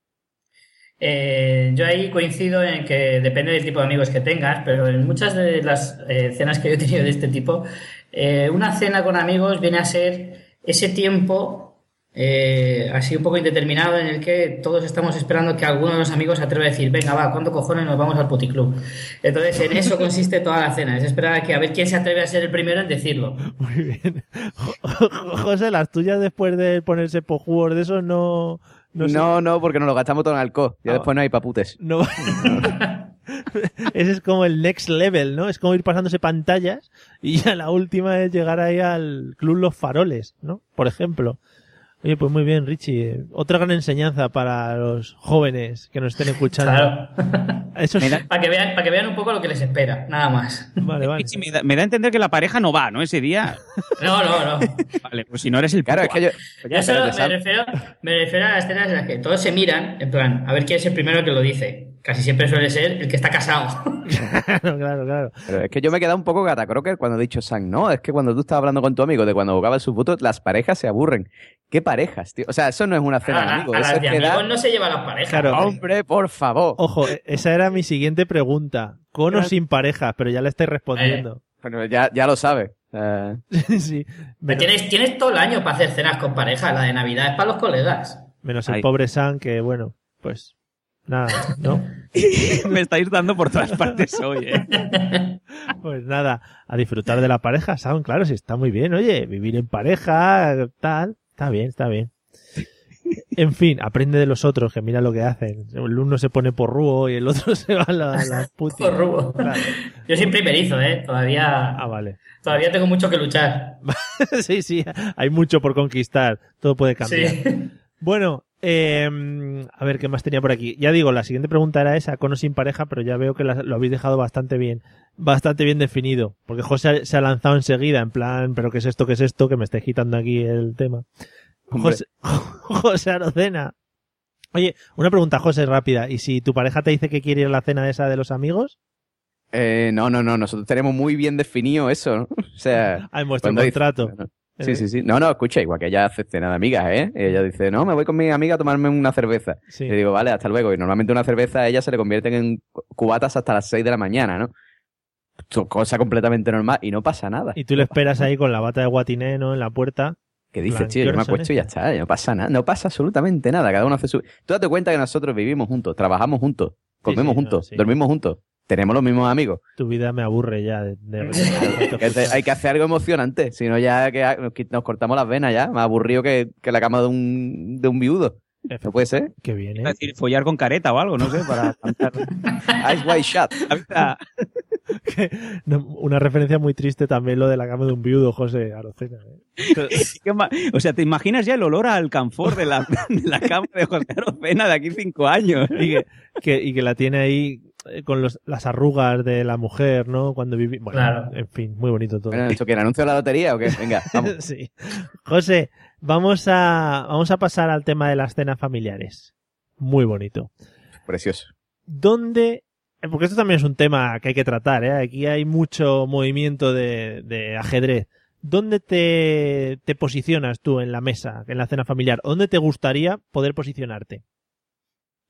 Eh, yo ahí coincido en que depende del tipo de amigos que tengas, pero en muchas de las eh, cenas que yo he tenido de este tipo, eh, una cena con amigos viene a ser ese tiempo eh, así un poco indeterminado en el que todos estamos esperando que alguno de los amigos se atreva a decir, venga, va, ¿cuánto cojones nos vamos al puticlub? Entonces, en eso consiste toda la cena, es esperar a que a ver quién se atreve a ser el primero en decirlo. Muy bien. [laughs] José, las tuyas después de ponerse pojugos de eso no... No, sé- No, no, porque nos lo gastamos todo en alcohol. Ya Ah. después no hay paputes. no- [laughs] Ese es como el next level, ¿no? Es como ir pasándose pantallas y ya la última es llegar ahí al Club Los Faroles, ¿no? Por ejemplo. Oye, pues muy bien, Richie. Otra gran enseñanza para los jóvenes que nos estén escuchando. Claro. [laughs] Eso es... Para que, vean, para que vean un poco lo que les espera, nada más. Vale, vale. Sí, me, da, me da a entender que la pareja no va, ¿no? Ese día. No, no, no. Vale, pues si no eres el Claro, es que yo... Yo solo espérate, me refiero, me refiero a las escenas en las que todos se miran, en plan, a ver quién es el primero que lo dice. Casi siempre suele ser el que está casado. [laughs] Claro, claro, claro. Pero es que yo me he quedado un poco gata crocker cuando he dicho Sam. No, es que cuando tú estabas hablando con tu amigo de cuando jugaba sus votos, las parejas se aburren. ¿Qué parejas, tío? O sea, eso no es una cena de A, amigos. a Eso las es de amigos no se llevan las parejas. Claro. Hombre, por favor. Ojo, e- esa era mi siguiente pregunta. Con o sin pareja, pero ya le estáis respondiendo. Bueno, ya, ya lo sabes. Eh, [laughs] sí. Pero tienes, tienes todo el año para hacer cenas con pareja. La de Navidad es para los colegas. menos el Ay. pobre Sam, que bueno, pues nada, ¿no? [laughs] me estáis dando por todas partes hoy, ¿eh? [laughs] Pues nada, a disfrutar de la pareja, Sam, claro, sí está muy bien, oye, vivir en pareja, tal, está bien, está bien. En fin, aprende de los otros, que mira lo que hacen. El uno se pone porrúo y el otro [laughs] se va a la, la puti. Porrugo. Claro. Yo soy primerizo, ¿eh? Todavía, Ah, vale. todavía tengo mucho que luchar. sí, sí, hay mucho por conquistar, todo puede cambiar. Sí. Bueno, Eh, a ver, ¿qué más tenía por aquí? Ya digo, la siguiente pregunta era esa, con o sin pareja, pero ya veo que la- lo habéis dejado bastante bien, bastante bien definido. Porque José se ha lanzado enseguida, en plan, ¿pero qué es esto, qué es esto? Que me estáis quitando aquí el tema. Hombre. José, [laughs] José Arocena. Oye, una pregunta, José, rápida. ¿Y si tu pareja te dice que quiere ir a la cena esa de los amigos? Eh, no, no, no, nosotros tenemos muy bien definido eso, ¿no? [laughs] O sea... Ah, en vuestro cuando dice- contrato. Sí, sí, sí. No, no, escucha, igual que ella hace cena de amigas, ¿eh? Y ella dice, no, me voy con mi amiga a tomarme una cerveza. Sí. Le digo, vale, hasta luego. Y normalmente una cerveza a ella se le convierten en cu- cubatas hasta las 6 de la mañana, ¿no? Cosa completamente normal y no pasa nada. Y tú le esperas ahí con la bata de guatiné, ¿no? En la puerta. ¿Qué dices, tío? ¿qué Yo me acuesto y ya estas? está, no pasa nada, no pasa absolutamente nada, cada uno hace su... Tú date cuenta que nosotros vivimos juntos, trabajamos juntos, comemos sí, juntos, sí. dormimos juntos, tenemos los mismos amigos. Tu vida me aburre ya de, de- Que te- hay que hacer algo emocionante, si no ya que nos, cortamos las venas ya, más aburrido que, que la cama de un, de un viudo. No puede ser. Qué bien, Es decir, follar con careta o algo, no sé, para [laughs] cantar. Eyes wide shut. No, una referencia muy triste también lo de la cama de un viudo, José Arocena. ¿eh? [laughs] O sea, ¿te imaginas ya el olor a alcanfor de la, de la cama de José Arocena de aquí cinco años? Y que, que- y que la tiene ahí eh, con los- las arrugas de la mujer, ¿no? Cuando viví. Bueno, Claro. en fin, muy bonito todo. Bueno, ¿esto que anuncio de la lotería o qué? Venga, [laughs] vamos. sí. José, vamos a, vamos a pasar al tema de las cenas familiares. Muy bonito. Precioso. ¿Dónde eh, porque esto también es un tema que hay que tratar, ¿eh? Aquí hay mucho movimiento de, de ajedrez. ¿Dónde te, te posicionas tú en la mesa, en la cena familiar? ¿Dónde te gustaría poder posicionarte?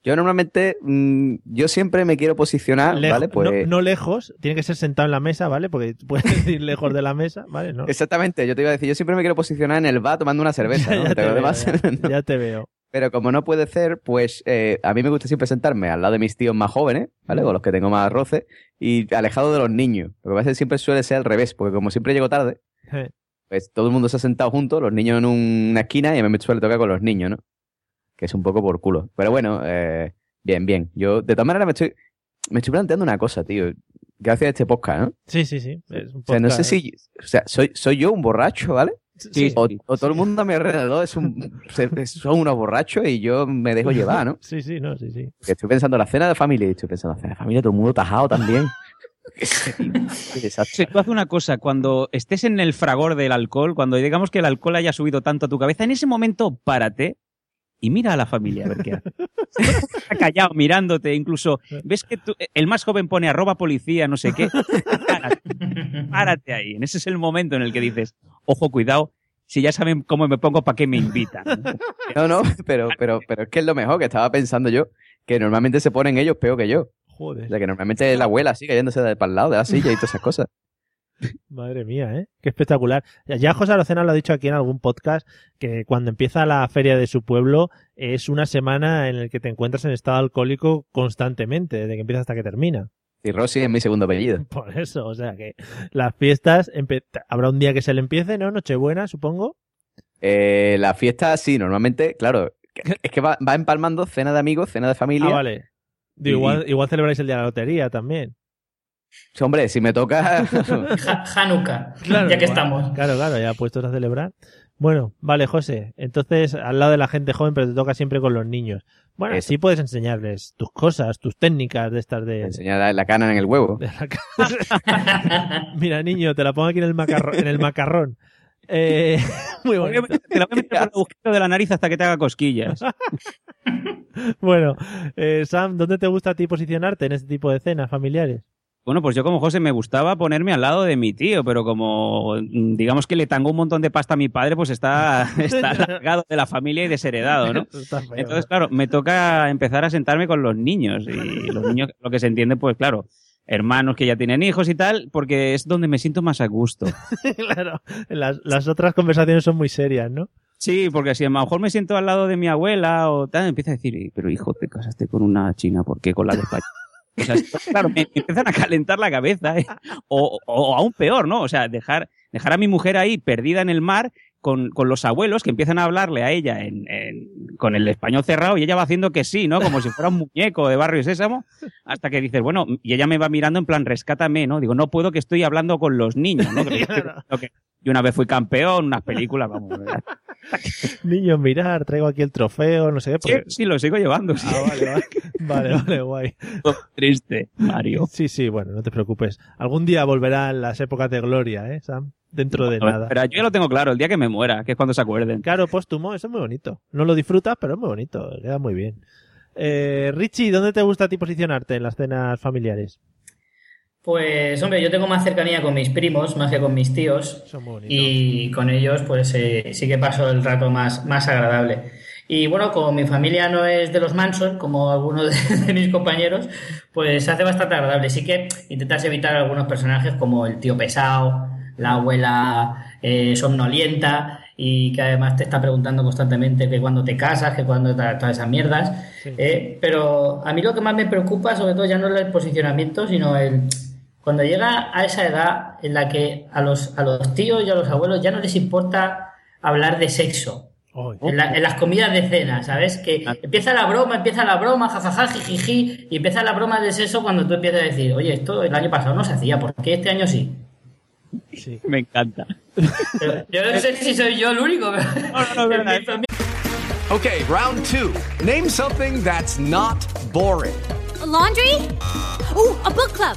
Yo normalmente, mm, yo siempre me quiero posicionar, Lejo- ¿vale? Pues no, no lejos, tiene que ser sentado en la mesa, ¿vale? Porque [laughs] puedes decir lejos de la mesa, ¿vale? No. Exactamente, yo te iba a decir, yo siempre me quiero posicionar en el bar tomando una cerveza, [laughs] ¿no? ya, te Pero veo, además- ya, [laughs] ya te veo. Pero como no puede ser, pues eh, a mí me gusta siempre sentarme al lado de mis tíos más jóvenes, ¿vale? Con los que tengo más roce, y alejado de los niños. Lo que pasa es que siempre suele ser al revés, porque como siempre llego tarde, pues todo el mundo se ha sentado juntos, los niños en un- una esquina, y a mí me suele tocar con los niños, ¿no? Que es un poco por culo. Pero bueno, eh, bien, bien. Yo, de todas maneras, me estoy, me estoy planteando una cosa, tío. Gracias a este podcast, ¿no? Sí, sí, sí. es un O sea, no sé podcast- si, o sea, soy, soy yo un borracho, ¿vale? Sí, o, o todo el mundo a mi alrededor es un, [laughs] son unos borrachos y yo me dejo llevar, ¿no? Sí, sí, no, sí, sí. Porque estoy pensando en la cena de familia y estoy pensando en la cena de familia, todo el mundo tajado también. [laughs] Sí, tú haz una cosa, cuando estés en el fragor del alcohol, cuando digamos que el alcohol haya subido tanto a tu cabeza, en ese momento párate y mira a la familia a ver qué hace. Está callado mirándote, incluso ves que tú- el más joven pone arroba policía, no sé qué. Párate, párate ahí. En ese es el momento en el que dices, ojo, cuidado, si ya saben cómo me pongo, ¿para qué me invitan? No, no, pero, pero, pero es que es lo mejor que estaba pensando yo, que normalmente se ponen ellos peor que yo. O Joder, sea, que normalmente es la abuela así cayéndose de, para el lado de la silla y todas esas cosas. Madre mía, ¿eh? Qué espectacular. Ya- José Arocena lo ha dicho aquí en algún podcast, que cuando empieza la feria de su pueblo es una semana en la que te encuentras en estado alcohólico constantemente, desde que empieza hasta que termina. Y Rosy es mi segundo apellido. [laughs] Por eso, o sea que las fiestas, habrá un día que se le empiece, ¿no? Nochebuena, supongo. Eh, la fiesta, sí, normalmente, claro, [laughs] es que va, va empalmando cena de amigos, cena de familia. Ah, vale. Digo, Y- igual, igual celebráis el día de la lotería también. Hombre, si me toca... [laughs] Hanukkah, Claro, ya que estamos. Claro, claro, ya puestos a celebrar. Bueno, vale, José. Entonces, al lado de la gente joven, pero te toca siempre con los niños. Bueno, Eso. sí puedes enseñarles tus cosas, tus técnicas de estas de... enseñar la, cana en el huevo. [laughs] Mira, niño, te la pongo aquí en el, macarro- en el macarrón. Eh, [laughs] muy bonito. Te la voy a meter por el agujero de la nariz hasta que te haga cosquillas. Bueno, eh, Sam, ¿dónde te gusta a ti posicionarte en este tipo de cenas familiares? Bueno, pues yo como José me gustaba ponerme al lado de mi tío, pero como mm, digamos que le tangó un montón de pasta a mi padre, pues está, [laughs] está [laughs] largado de la familia y desheredado, ¿no? Entonces, claro, me toca empezar a sentarme con los niños y [laughs] los niños, lo que se entiende, pues claro, hermanos que ya tienen hijos y tal, porque es donde me siento más a gusto. claro, las, las otras conversaciones son muy serias, ¿no? Sí, porque si a lo mejor me siento al lado de mi abuela o tal, empieza a decir, pero hijo, te casaste con una china, ¿por qué con la de España? O sea, claro, me, me empiezan a calentar la cabeza. ¿eh? O, o aún peor, ¿no? O sea, dejar, dejar a mi mujer ahí perdida en el mar con, con los abuelos que empiezan a hablarle a ella en, en- con el español cerrado y ella va haciendo que sí, ¿no? Como si fuera un muñeco de Barrio Sésamo, hasta que dices, bueno, y ella me va mirando en plan, rescátame, ¿no? Digo, no puedo que estoy hablando con los niños, ¿no? Que- [laughs] que- que- yo una vez fui campeón, unas películas, vamos. [laughs] Niños, mirar, traigo aquí el trofeo, no sé qué. Sí, porque- sí, lo sigo llevando. sí. Ah, vale, vale, [laughs] vale, vale, guay. Triste, Mario. Sí, sí, bueno, no te preocupes. Algún día volverán las épocas de gloria, ¿eh, Sam? Dentro de nada. Pero yo ya lo tengo claro, el día que me muera, que es cuando se acuerden. Claro, póstumo, eso es muy bonito. No lo disfrutas, pero es muy bonito, queda muy bien. Eh, Richie, ¿dónde te gusta a ti posicionarte en las cenas familiares? Pues, hombre, yo tengo más cercanía con mis primos, más que con mis tíos. Son muy. Y con ellos, pues eh, sí que paso el rato más, más agradable. Y bueno, como mi familia no es de los Manson, como algunos [laughs] de, de mis compañeros, pues se hace bastante agradable. Sí que intentas evitar algunos personajes como el tío pesado, la abuela eh, somnolienta y que además te está preguntando constantemente que cuando te casas, que cuando todas esas mierdas. Eh, pero a mí lo que más me preocupa, sobre todo, ya no es el posicionamiento, sino el cuando llega a esa edad en la que a los, a los tíos y a los abuelos ya no les importa hablar de sexo. En, la- en las comidas de cena, ¿sabes? Que empieza la broma, empieza la broma, jajaja, jijiji, y empieza la broma de sexo cuando tú empiezas a decir, oye, esto el año pasado no se hacía, ¿por qué este año sí? Me encanta. Pero yo no sé si soy yo el único. familia- [laughs] Okay, round two. Name something that's not boring. A laundry? Ooh, a book club.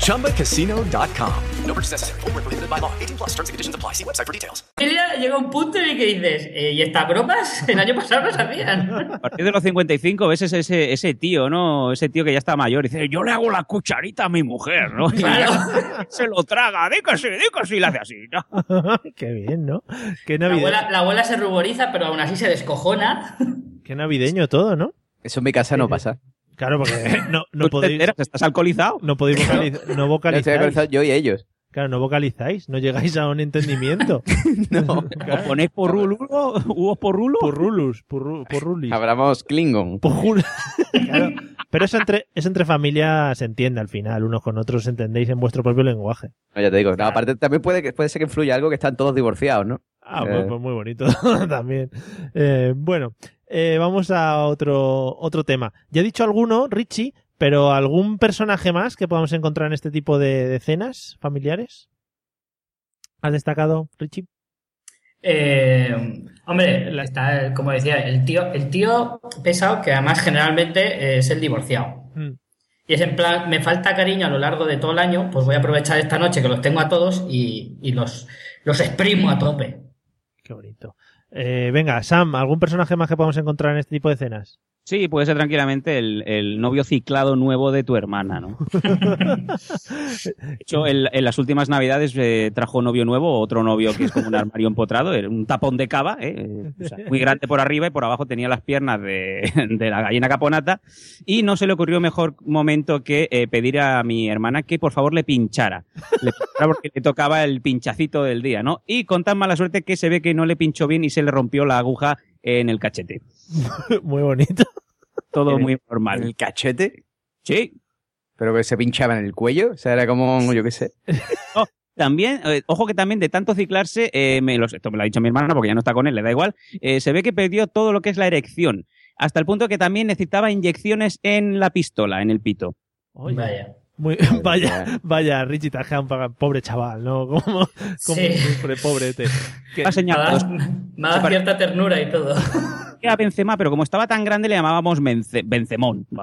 ChumbaCasino.com. No purchase necessary. Void where prohibited by law. 18 plus terms and conditions apply. See website for details. llega un punto en el que dices, eh, ¿y estas bromas? [laughs] El año pasado no se hacían. A partir de los 55 ves ese, ese, ese tío, ¿no? Ese tío que ya está mayor y dice, yo le hago la cucharita a mi mujer, ¿no? Y [laughs] se lo traga, que sí, y le hace así, ¿no? [laughs] Qué bien, ¿no? Qué, La navide- abuela, la abuela se ruboriza, pero aún así se descojona. Qué navideño todo, ¿no? Eso en mi casa no pasa. Claro, porque [laughs] no, no ¿Tú te podéis... ¿Estás alcoholizado? No podéis [laughs] vocaliz- no vocalizáis. yo y ellos. Claro, no vocalizáis, no llegáis a un entendimiento. [laughs] No. ¿O ponéis por rulo? ¿Hubo por rulo? Purrulus, purru- purrulis. Hablamos Klingon. Pujul. Claro. Pero eso entre, eso entre familias se entiende al final, unos con otros entendéis en vuestro propio lenguaje. No, ya te digo. No, aparte, también puede, que- puede ser que influya algo que están todos divorciados, ¿no? Ah, Eh, pues, pues muy bonito también. Eh, bueno, eh, vamos a otro, otro tema. Ya he dicho alguno, Richie, pero ¿algún personaje más que podamos encontrar en este tipo de, de cenas familiares? ¿Has destacado, Richie? Eh, hombre, está, como decía, el tío, el tío pesado, que además generalmente es el divorciado. Mm. Y es en plan, me falta cariño a lo largo de todo el año, pues voy a aprovechar esta noche que los tengo a todos y, y los, los exprimo a tope. Qué bonito. Eh, venga, Sam, ¿algún personaje más que podamos encontrar en este tipo de cenas? Sí, puede ser tranquilamente el, el novio ciclado nuevo de tu hermana, ¿no? De hecho, el- en las últimas navidades eh, trajo novio nuevo, otro novio que es como un armario empotrado, un tapón de cava, ¿eh? O sea, muy grande por arriba y por abajo tenía las piernas de, de la gallina caponata. Y no se le ocurrió mejor momento que eh, pedir a mi hermana que por favor le pinchara. Le pinchara porque le tocaba el pinchacito del día, ¿no? Y con tan mala suerte que se ve que no le pinchó bien y se le rompió la aguja en el cachete. [laughs] muy bonito. Todo muy normal. ¿El cachete? Sí. Pero que se pinchaba en el cuello. O sea, era como, yo qué sé. [laughs] También, eh, ojo que también de tanto ciclarse, eh, me los- esto me lo ha dicho mi hermana porque ya no está con él, le da igual, eh, se ve que perdió todo lo que es la erección. Hasta el punto que también necesitaba inyecciones en la pistola, en el pito. Oye, Vaya. Muy- [laughs] vaya, vaya, Richie, te pa- pobre chaval, ¿no? Como, como Sí. sufre, pobrete. Que- Ha señalado. Me da, me da cierta ternura y todo. [laughs] Era Benzema, pero como estaba tan grande le llamábamos Bence- Benzemón. [laughs]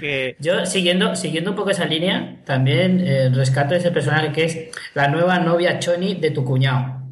Que Yo, siguiendo, siguiendo un poco esa línea, también eh, rescato ese personaje que es la nueva novia Choni de tu cuñado.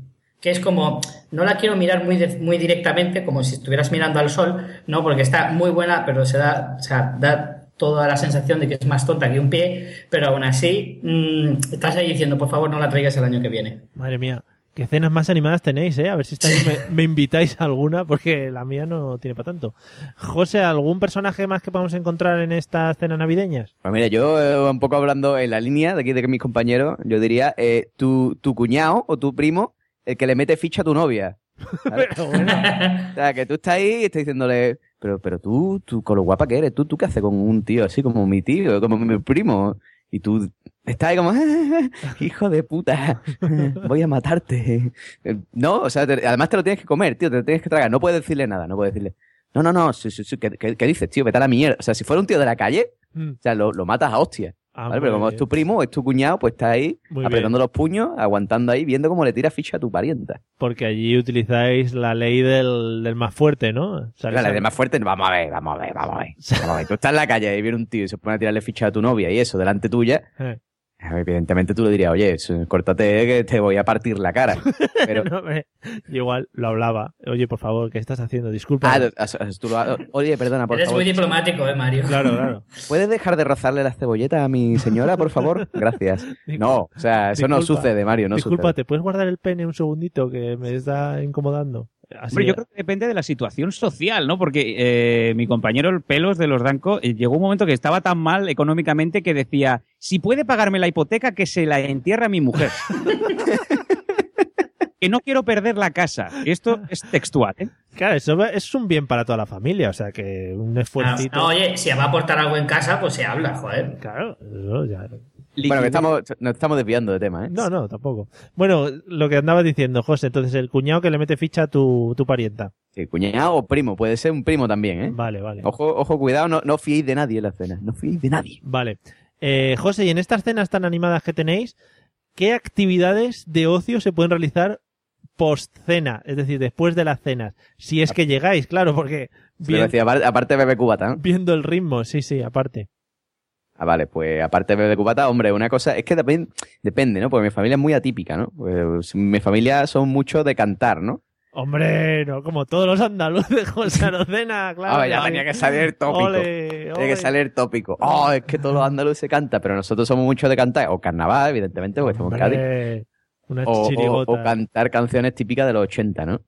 Que es como, no la quiero mirar muy, de- muy directamente, como si estuvieras mirando al sol, ¿no? Porque está muy buena, pero se da, o sea, da toda la sensación de que es más tonta que un pie, pero aún así, mm, estás ahí diciendo, por favor, no la traigas el año que viene. Madre mía, qué cenas más animadas tenéis, ¿eh? A ver si esta vez me, [laughs] me invitáis a alguna, porque la mía no tiene para tanto. José, ¿algún personaje más que podamos encontrar en estas cenas navideñas? Pues mira, yo eh, un poco hablando en la línea de aquí de que mis compañeros, yo diría, eh, tu, tu cuñado o tu primo, el que le mete ficha a tu novia. [laughs] ¿sabes? O sea, que tú estás ahí y estás diciéndole, pero, pero tú, tú, con lo guapa que eres, tú, tú qué haces con un tío así como mi tío, como mi primo. Y tú Está ahí como, [laughs] hijo de puta, [laughs] voy a matarte. No, o sea, te- además te lo tienes que comer, tío, te lo tienes que tragar. No puedes decirle nada, no puedes decirle. No, no, no, sí, sí, sí, ¿qué, qué- qué dices, tío? Vete a la mierda. O sea, si fuera un tío de la calle, Mm. o sea, lo, lo matas a hostia. Ah, ¿vale? Pero como es tu primo, es tu cuñado, pues está ahí Muy apretando bien. los puños, aguantando ahí, viendo cómo le tira ficha a tu parienta. Porque allí utilizáis la ley del, del más fuerte, ¿no? O sea, la se- de más fuerte, vamos a ver, vamos a ver, vamos a ver. Vamos a ver. Tú estás en la calle y viene un tío y se pone a tirarle ficha a tu novia y eso delante tuya. [laughs] Eh. Evidentemente tú le dirías, oye, córtate que te voy a partir la cara. [laughs] Pero, No, igual lo hablaba. Oye, por favor, ¿qué estás haciendo? Disculpa. Ah, tú lo- oye, perdona, por Eres favor. muy diplomático, ¿eh, Mario? Claro, claro. ¿Puedes dejar de rozarle las cebolletas a mi señora, por favor? Gracias. No, o sea, eso no sucede, Mario, no Disculpa, sucede. ¿te puedes guardar el pene un segundito que me está incomodando? Así- Hombre, yo creo que depende de la situación social, ¿no? Porque eh, mi compañero el Pelos de los Danco eh, llegó un momento que estaba tan mal económicamente que decía, si puede pagarme la hipoteca, que se la entierre a mi mujer. [laughs] que no quiero perder la casa. Esto es textual, ¿eh? Claro, eso va- es un bien para toda la familia, o sea que un Ah, esfuercito. no, oye, si va a aportar algo en casa, pues se habla, joder. Claro, eso ya. Bueno, que estamos, nos estamos desviando de tema, ¿eh? No, no, tampoco. Bueno, lo que andabas diciendo, José, entonces el cuñado que le mete ficha a tu, tu parienta. Sí, cuñado o primo, puede ser un primo también, ¿eh? Vale, vale. Ojo, ojo, cuidado, no, no fiéis de nadie en la cena, no fiéis de nadie. Vale. Eh, José, y en estas cenas tan animadas que tenéis, ¿qué actividades de ocio se pueden realizar post cena? Es decir, después de las cenas. Si es que llegáis, claro, porque bien- decía, aparte, aparte bebe cubata, ¿no? viendo el ritmo, sí, sí, aparte. Ah, vale, pues aparte de bebe cubata, hombre, una cosa, es que depen- depende, ¿no? Porque mi familia es muy atípica, ¿no? Pues, mi familia son muchos de cantar, ¿no? Hombre, no, como todos los andaluces, [laughs] José Arocena, claro. Ah, ya tenía que salir tópico. Ole, Tiene ole. que salir tópico. Oh, es que todos los andaluces cantan, pero nosotros somos muchos de cantar. O carnaval, evidentemente, porque estamos en Cádiz. Una O, o cantar canciones típicas de los 80, ¿no?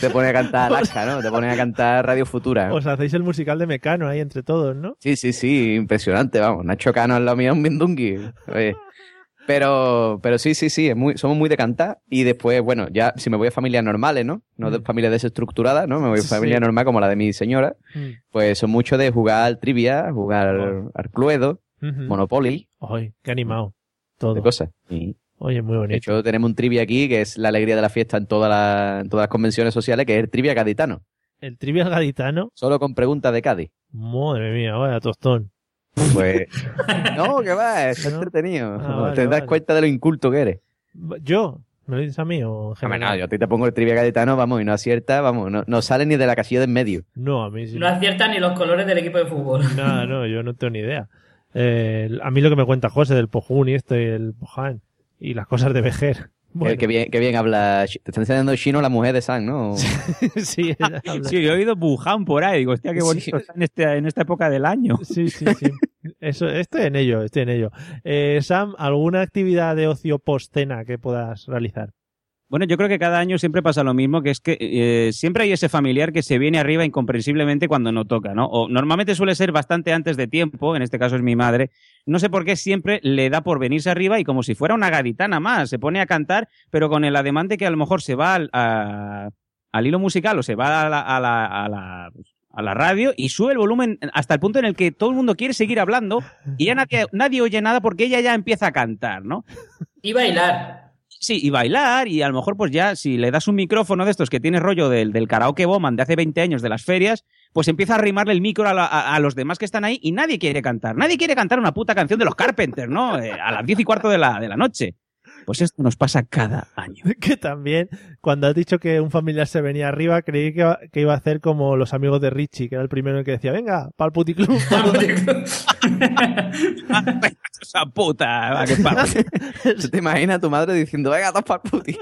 Te pone a cantar [laughs] Alaska, ¿no? Te pone a cantar Radio Futura. Os hacéis el musical de Mecano ahí entre todos, ¿no? Sí, sí, sí, impresionante, vamos. Nacho Cano al lado mío es un bindungui. Oye. Pero, pero sí, sí, sí, es muy, somos muy de cantar. Y después, bueno, ya si me voy a familias normales, ¿no? No de familias desestructuradas, ¿no? Me voy a Sí. familia normal como la de mi señora. Mm. Pues son mucho de jugar al trivia, jugar al Cluedo. Monopoly, Ay, qué animado. Todo. de cosas. Y, Oye, muy de bonito. hecho, tenemos un trivia aquí que es la alegría de la fiesta en, toda la- en todas las convenciones sociales, que es el trivia gaditano. El trivial gaditano. Solo con preguntas de Cádiz. Madre mía, vaya tostón. Pues. [laughs] no, que va, está entretenido. Ah, vale, te das vale. cuenta de lo inculto que eres. ¿Yo? ¿Me lo dices a mí o en general? no, yo a ti te pongo el trivia gaditano, vamos, y no acierta, vamos, no, no sale ni de la casilla de en medio. No, a mí sí. No aciertan ni los colores del equipo de fútbol. [laughs] No, no, yo no tengo ni idea. Eh, a mí lo que me cuenta José del Pojún y esto y el Poján y las cosas de Vejer. Bueno, Eh, que, bien, que bien habla. Te está enseñando chino la mujer de San, ¿no? [laughs] sí. [laughs] Sí, yo he oído Wuhan por ahí. Digo, hostia, qué bonito está en, este- en esta época del año. Sí, sí, sí. Eso, estoy en ello, estoy en ello. Eh, Sam, ¿alguna actividad de ocio post-cena que puedas realizar? Bueno, yo creo que cada año siempre pasa lo mismo, que es que eh, siempre hay ese familiar que se viene arriba incomprensiblemente cuando no toca, ¿no? O normalmente suele ser bastante antes de tiempo, en este caso es mi madre. No sé por qué siempre le da por venirse arriba y como si fuera una gaditana más, se pone a cantar, pero con el ademán de que a lo mejor se va al, al hilo musical o se va a la, a la- a la- a la radio y sube el volumen hasta el punto en el que todo el mundo quiere seguir hablando y ya nadie, nadie oye nada porque ella ya empieza a cantar, ¿no? Y bailar. Sí, y bailar, y a lo mejor, pues ya, si le das un micrófono de estos que tiene rollo del, del karaoke Boman de hace 20 años de las ferias, pues empieza a arrimarle el micro a, la- a- los demás que están ahí y nadie quiere cantar. Nadie quiere cantar una puta canción de los Carpenters, ¿no? Eh, a las 10 y cuarto de la, de la noche. Pues esto nos pasa cada año. [laughs] Que también, cuando has dicho que un familiar se venía arriba, creí que iba, que iba a hacer como los amigos de Richie, que era el primero en que decía, venga, pa'l puticlub. [laughs] [laughs] Esa puta, va, que pa- ¿Tú te imaginas a tu madre diciendo, venga, dos para puti?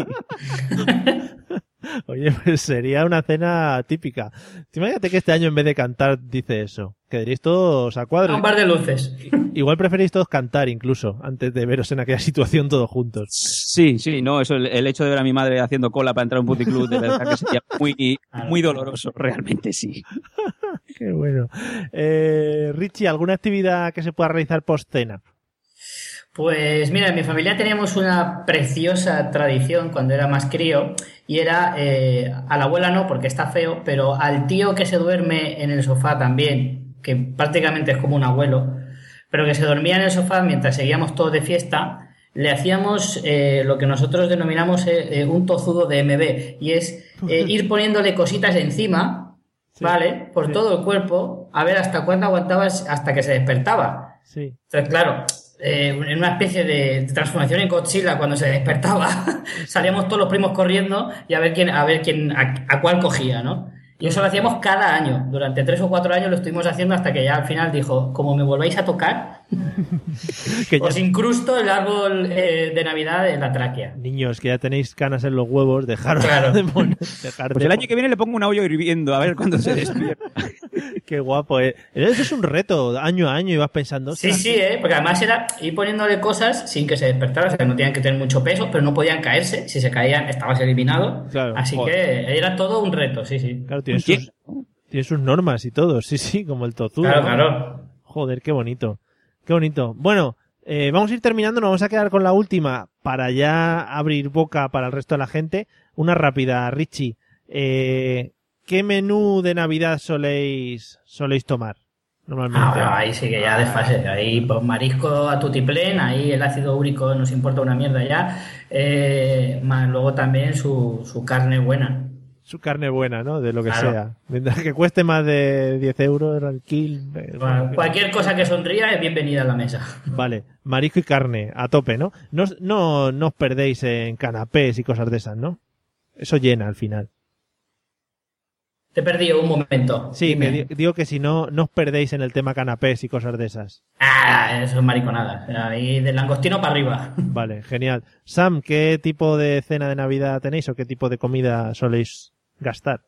Oye, [laughs] pues sería una cena típica. Imagínate que este año en vez de cantar dice eso. Quedaréis todos a cuadro. Un par de luces. [laughs] Igual preferís todos cantar incluso, antes de veros en aquella situación todos juntos. Sí, sí, no, eso, el, el hecho de ver a mi madre haciendo cola para entrar a un puticlub, de verdad que sería muy, muy doloroso, realmente sí. [laughs] Qué bueno. Eh, Richie, ¿alguna actividad que se pueda realizar post cena? Pues mira, en mi familia teníamos una preciosa tradición cuando era más crío y era eh, a la abuela no porque está feo, pero al tío que se duerme en el sofá también, que prácticamente es como un abuelo, pero que se dormía en el sofá mientras seguíamos todos de fiesta, le hacíamos eh, lo que nosotros denominamos eh, un tozudo de MB, y es [laughs] ir poniéndole cositas encima, ¿vale? Por todo el cuerpo, a ver hasta cuándo aguantabas hasta que se despertaba. Sí. Entonces, claro, eh, en una especie de transformación en Godzilla cuando se despertaba, [laughs] salíamos todos los primos corriendo y a ver quién, a ver quién, a, a cuál cogía, ¿no? Y eso lo hacíamos cada año. Durante tres o cuatro años lo estuvimos haciendo hasta que ya al final dijo, como me volváis a tocar, [laughs] Que ya- os incrusto el árbol eh, de Navidad en la tráquea. Niños, que ya tenéis canas en los huevos, dejaros Claro. [laughs] de poner- dejar de Pues el año que viene le pongo una olla hirviendo, a ver cuándo se despierta. [laughs] Qué guapo, eh. Eso es un reto, año a año, y vas pensando. Sí, "Ostras, sí, ¿eh? porque además era ir poniéndole cosas sin que se despertara, o sea, no tenían que tener mucho peso, pero no podían caerse. Si se caían, estabas eliminado. Claro, Así joder. que era todo un reto, sí, sí. Claro, tiene sus, tiene sus normas y todo, sí, sí, como el tozudo. Claro, ¿no? claro. Joder, qué bonito. Qué bonito. Bueno, eh, vamos a ir terminando, nos vamos a quedar con la última para ya abrir boca para el resto de la gente. Una rápida, Richie. Eh, ¿Qué menú de Navidad soléis, soléis tomar? Normalmente. Ah, ahí sí que ya desfase. Ahí, pues marisco a tutiplén, ahí el ácido úrico nos importa una mierda ya. Eh, más luego también su, su carne buena. Su carne buena, ¿no? De lo que Claro. sea. Mientras que cueste más de 10 euros el kill. eh, Bueno, cualquier cosa que sonría es bienvenida a la mesa. Vale, marisco y carne, a tope, ¿no? No, no, no os perdéis en canapés y cosas de esas, ¿no? Eso llena al final. Te he perdido un momento. Sí, Dime. que di- digo que si no, no os perdéis en el tema canapés y cosas de esas. Ah, eso es mariconada. Ahí del langostino para arriba. [laughs] Vale, genial. Sam, ¿qué tipo de cena de Navidad tenéis o qué tipo de comida soléis gastar?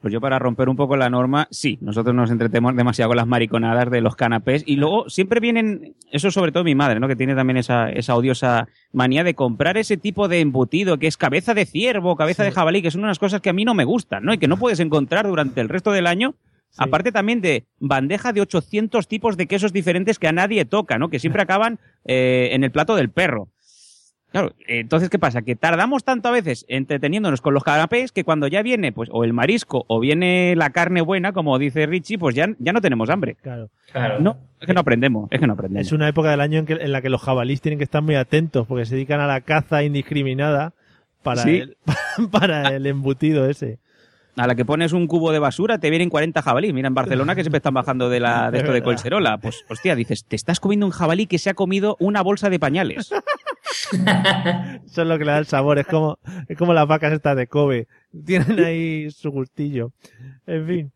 Pues yo para romper un poco la norma, sí, nosotros nos entretemos demasiado con las mariconadas de los canapés y luego siempre vienen, eso sobre todo mi madre, ¿no? Que tiene también esa, esa odiosa manía de comprar ese tipo de embutido que es cabeza de ciervo, cabeza de jabalí, que son unas cosas que a mí no me gustan, ¿no? Y que no puedes encontrar durante el resto del año. Aparte también de bandeja de 800 tipos de quesos diferentes que a nadie toca, ¿no? Que siempre acaban eh, en el plato del perro. Claro, entonces, ¿qué pasa? Que tardamos tanto a veces entreteniéndonos con los canapés que cuando ya viene, pues, o el marisco o viene la carne buena, como dice Richie, pues ya, ya no tenemos hambre. Claro. No, es que no aprendemos, es que no aprendemos. Es una época del año en, que- en la que los jabalíes tienen que estar muy atentos porque se dedican a la caza indiscriminada para, Sí. el, [laughs] para el embutido ese. A la que pones un cubo de basura te vienen 40 jabalíes. Mira, en Barcelona que siempre están bajando de, la, [laughs] de Es esto de. Colserola. Pues, hostia, dices, te estás comiendo un jabalí que se ha comido una bolsa de pañales. [laughs] Eso es lo que le da el sabor. Es como, es como las vacas estas de Kobe. Tienen ahí su gustillo. En fin.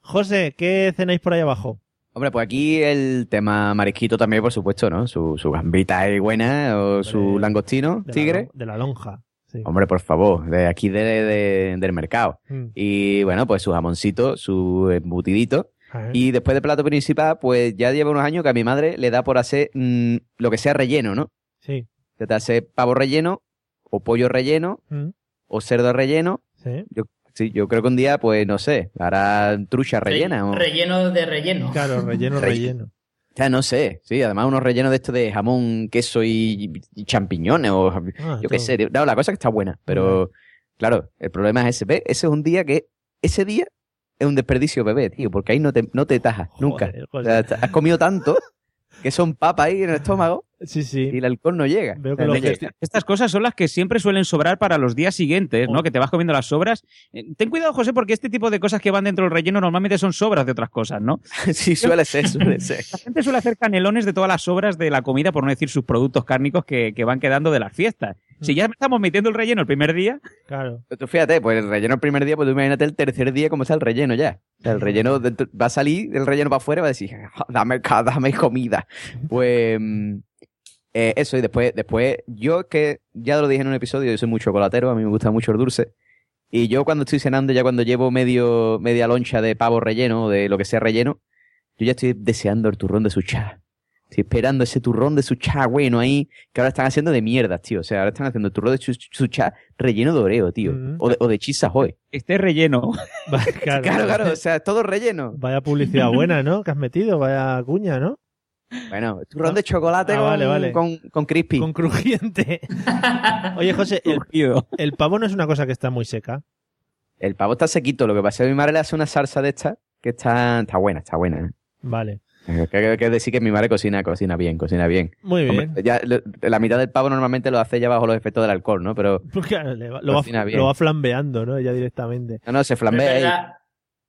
José, ¿qué cenáis por ahí abajo? Hombre, pues aquí el tema marisquito también, por supuesto, ¿no? Su, su gambita ahí buena o su langostino, De tigre. La, de la lonja. Sí. Hombre, por favor, de aquí de, de- del mercado. Mm. Y bueno, pues su jamoncito, su embutidito. Ajá. Y después del plato principal, pues ya lleva unos años que a mi madre le da por hacer mm, lo que sea relleno, ¿no? Sí. Que te hace pavo relleno, o pollo relleno, Mm. o cerdo relleno. Sí. Yo, sí, yo creo que un día, pues no sé, hará trucha rellena. o... Relleno de relleno. Claro, relleno, [laughs] Relleno. Sea, no sé, sí, además unos rellenos de esto de jamón, queso y, y champiñones o Ah, yo qué sé. No, la cosa que está buena, pero claro, el problema es ese. ¿ves? Ese es un día que, ese día es un desperdicio bebé, tío, porque ahí no te, no te tajas nunca. O sea, has comido tanto que son papas ahí en el estómago Sí, sí. y el alcohol no llega. Veo que no Estas cosas son las que siempre suelen sobrar para los días siguientes, ¿no? Que te vas comiendo las sobras. Eh, Ten cuidado, José, porque este tipo de cosas que van dentro del relleno normalmente son sobras de otras cosas, ¿no? [laughs] sí, suele ser, suele ser. La gente suele hacer canelones de todas las sobras de la comida, por no decir sus productos cárnicos que, que van quedando de las fiestas. Si ya estamos metiendo el relleno el primer día, Claro. Tú fíjate, pues el relleno el primer día, pues tú imagínate el tercer día cómo está el relleno ya. O sea, el relleno dentro- va a salir el relleno para afuera y va a decir, "Ja, dame, dame comida. Pues eh, eso, y después, después, yo que ya lo dije en un episodio, yo soy muy chocolatero, a mí me gusta mucho el dulce. Y yo cuando estoy cenando, ya cuando llevo medio, media loncha de pavo relleno, o de lo que sea relleno, yo ya estoy deseando el turrón de su cha. Estoy esperando ese turrón de su cha bueno ahí, que ahora están haciendo de mierda, tío. O sea, ahora están haciendo el turrón de su, su cha relleno de oreo, tío. O de, o de chisa hoy. este relleno. [laughs] [laughs] Claro, Claro, claro, o sea, todo relleno. Vaya publicidad buena, ¿no? Que has metido, vaya cuña, ¿no? Bueno, turrón de chocolate Ah, con, vale, vale. con, con crispy. Con crujiente. [laughs] Oye, José, el, el pavo no es una cosa que está muy seca. El pavo está sequito, lo que pasa es que mi madre le hace una salsa de esta que está, está buena, está buena. ¿eh? Vale. Hay que, decir que mi madre cocina, cocina bien, cocina bien. Muy bien. Hombre, ya, la mitad del pavo normalmente lo hace ya bajo los efectos del alcohol, ¿no? Pero [laughs] Pues claro, lo, va, Cocina bien. lo va flambeando, ¿no? Ya directamente. no, no, se flambea es ahí. verdad,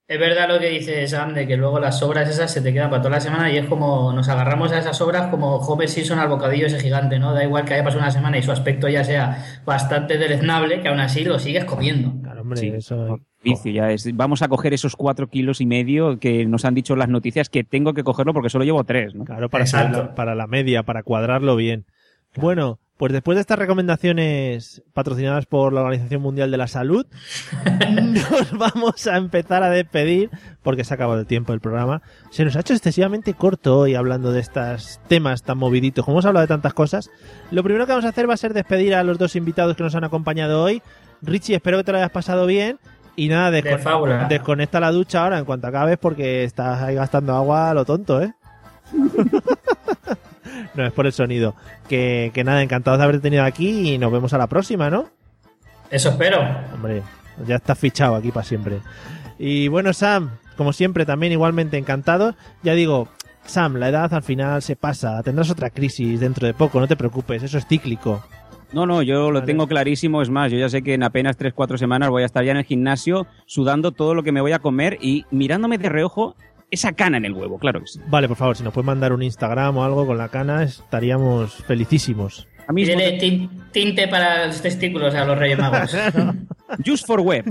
es verdad lo que dice Sam, de que luego las sobras esas se te quedan para toda la semana y es como nos agarramos a esas sobras como Homer Simpson al bocadillo ese gigante, ¿no? Da igual que haya pasado una semana y su aspecto ya sea bastante deleznable, que aún así lo sigues comiendo. Claro, hombre, Sí. eso... Vicio, ya es. Vamos a coger esos cuatro kilos y medio que nos han dicho las noticias que tengo que cogerlo porque solo llevo tres, ¿no? Claro, para, la- para la media, para cuadrarlo bien. Bueno, pues después de estas recomendaciones patrocinadas por la Organización Mundial de la Salud, [laughs] nos vamos a empezar a despedir porque se ha acabado el tiempo del programa. Se nos ha hecho excesivamente corto hoy hablando de estos temas tan moviditos. Como hemos hablado de tantas cosas, lo primero que vamos a hacer va a ser despedir a los dos invitados que nos han acompañado hoy. Richie, espero que te lo hayas pasado bien. Y nada, De descon- fábula. desconecta la ducha ahora en cuanto acabes porque estás ahí gastando agua a lo tonto, ¿eh? [laughs] no, es por el sonido. Que, que nada, encantados de haberte tenido aquí y nos vemos a la próxima, ¿no? Eso espero. Hombre, ya estás fichado aquí para siempre. Y bueno, Sam, como siempre, también igualmente encantado. Ya digo, Sam, la edad al final se pasa. Tendrás otra crisis dentro de poco, no te preocupes, eso es cíclico. No, no, yo lo Vale. tengo clarísimo. Es más, yo ya sé que en apenas 3-4 semanas voy a estar ya en el gimnasio sudando todo lo que me voy a comer y mirándome de reojo esa cana en el huevo, claro que sí. Vale, por favor, si nos puedes mandar un Instagram o algo con la cana, estaríamos felicísimos. A Tiene tin- tinte para los testículos a los Reyes Magos. [laughs] [laughs] Just for web.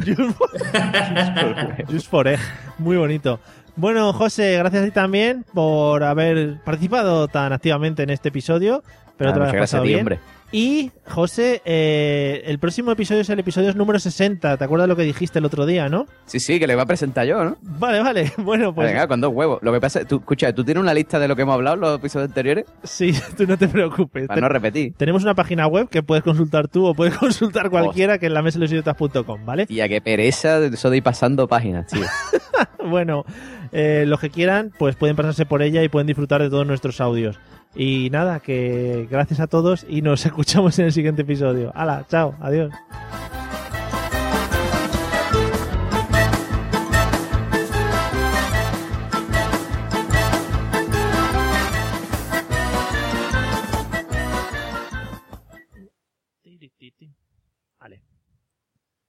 Just for egg. Muy bonito. Bueno, José, gracias a ti también por haber participado tan activamente en este episodio. Pero Ah, te lo muchas hayas gracias a pasado ti, bien. hombre. Y, José, eh, el próximo episodio es el episodio número 60. ¿Te acuerdas lo que dijiste el otro día, no? Sí, sí, que le va a presentar yo, ¿no? Vale, vale. [laughs] Bueno, pues Venga, con dos huevos. Lo que pasa es, tú, escucha, ¿tú tienes una lista de lo que hemos hablado en los episodios anteriores? sí, [laughs] tú no te preocupes. Para no repetir. Tenemos una página web que puedes consultar tú o puedes [laughs] consultar cualquiera que es la mesalosidiotas.com, ¿vale? Tía, qué pereza de eso de ir pasando páginas, tío. bueno, eh, los que quieran, pues pueden pasarse por ella y pueden disfrutar de todos nuestros audios. Y nada, que gracias a todos y nos [laughs] escuchamos en el siguiente episodio. Hala, chao, adiós.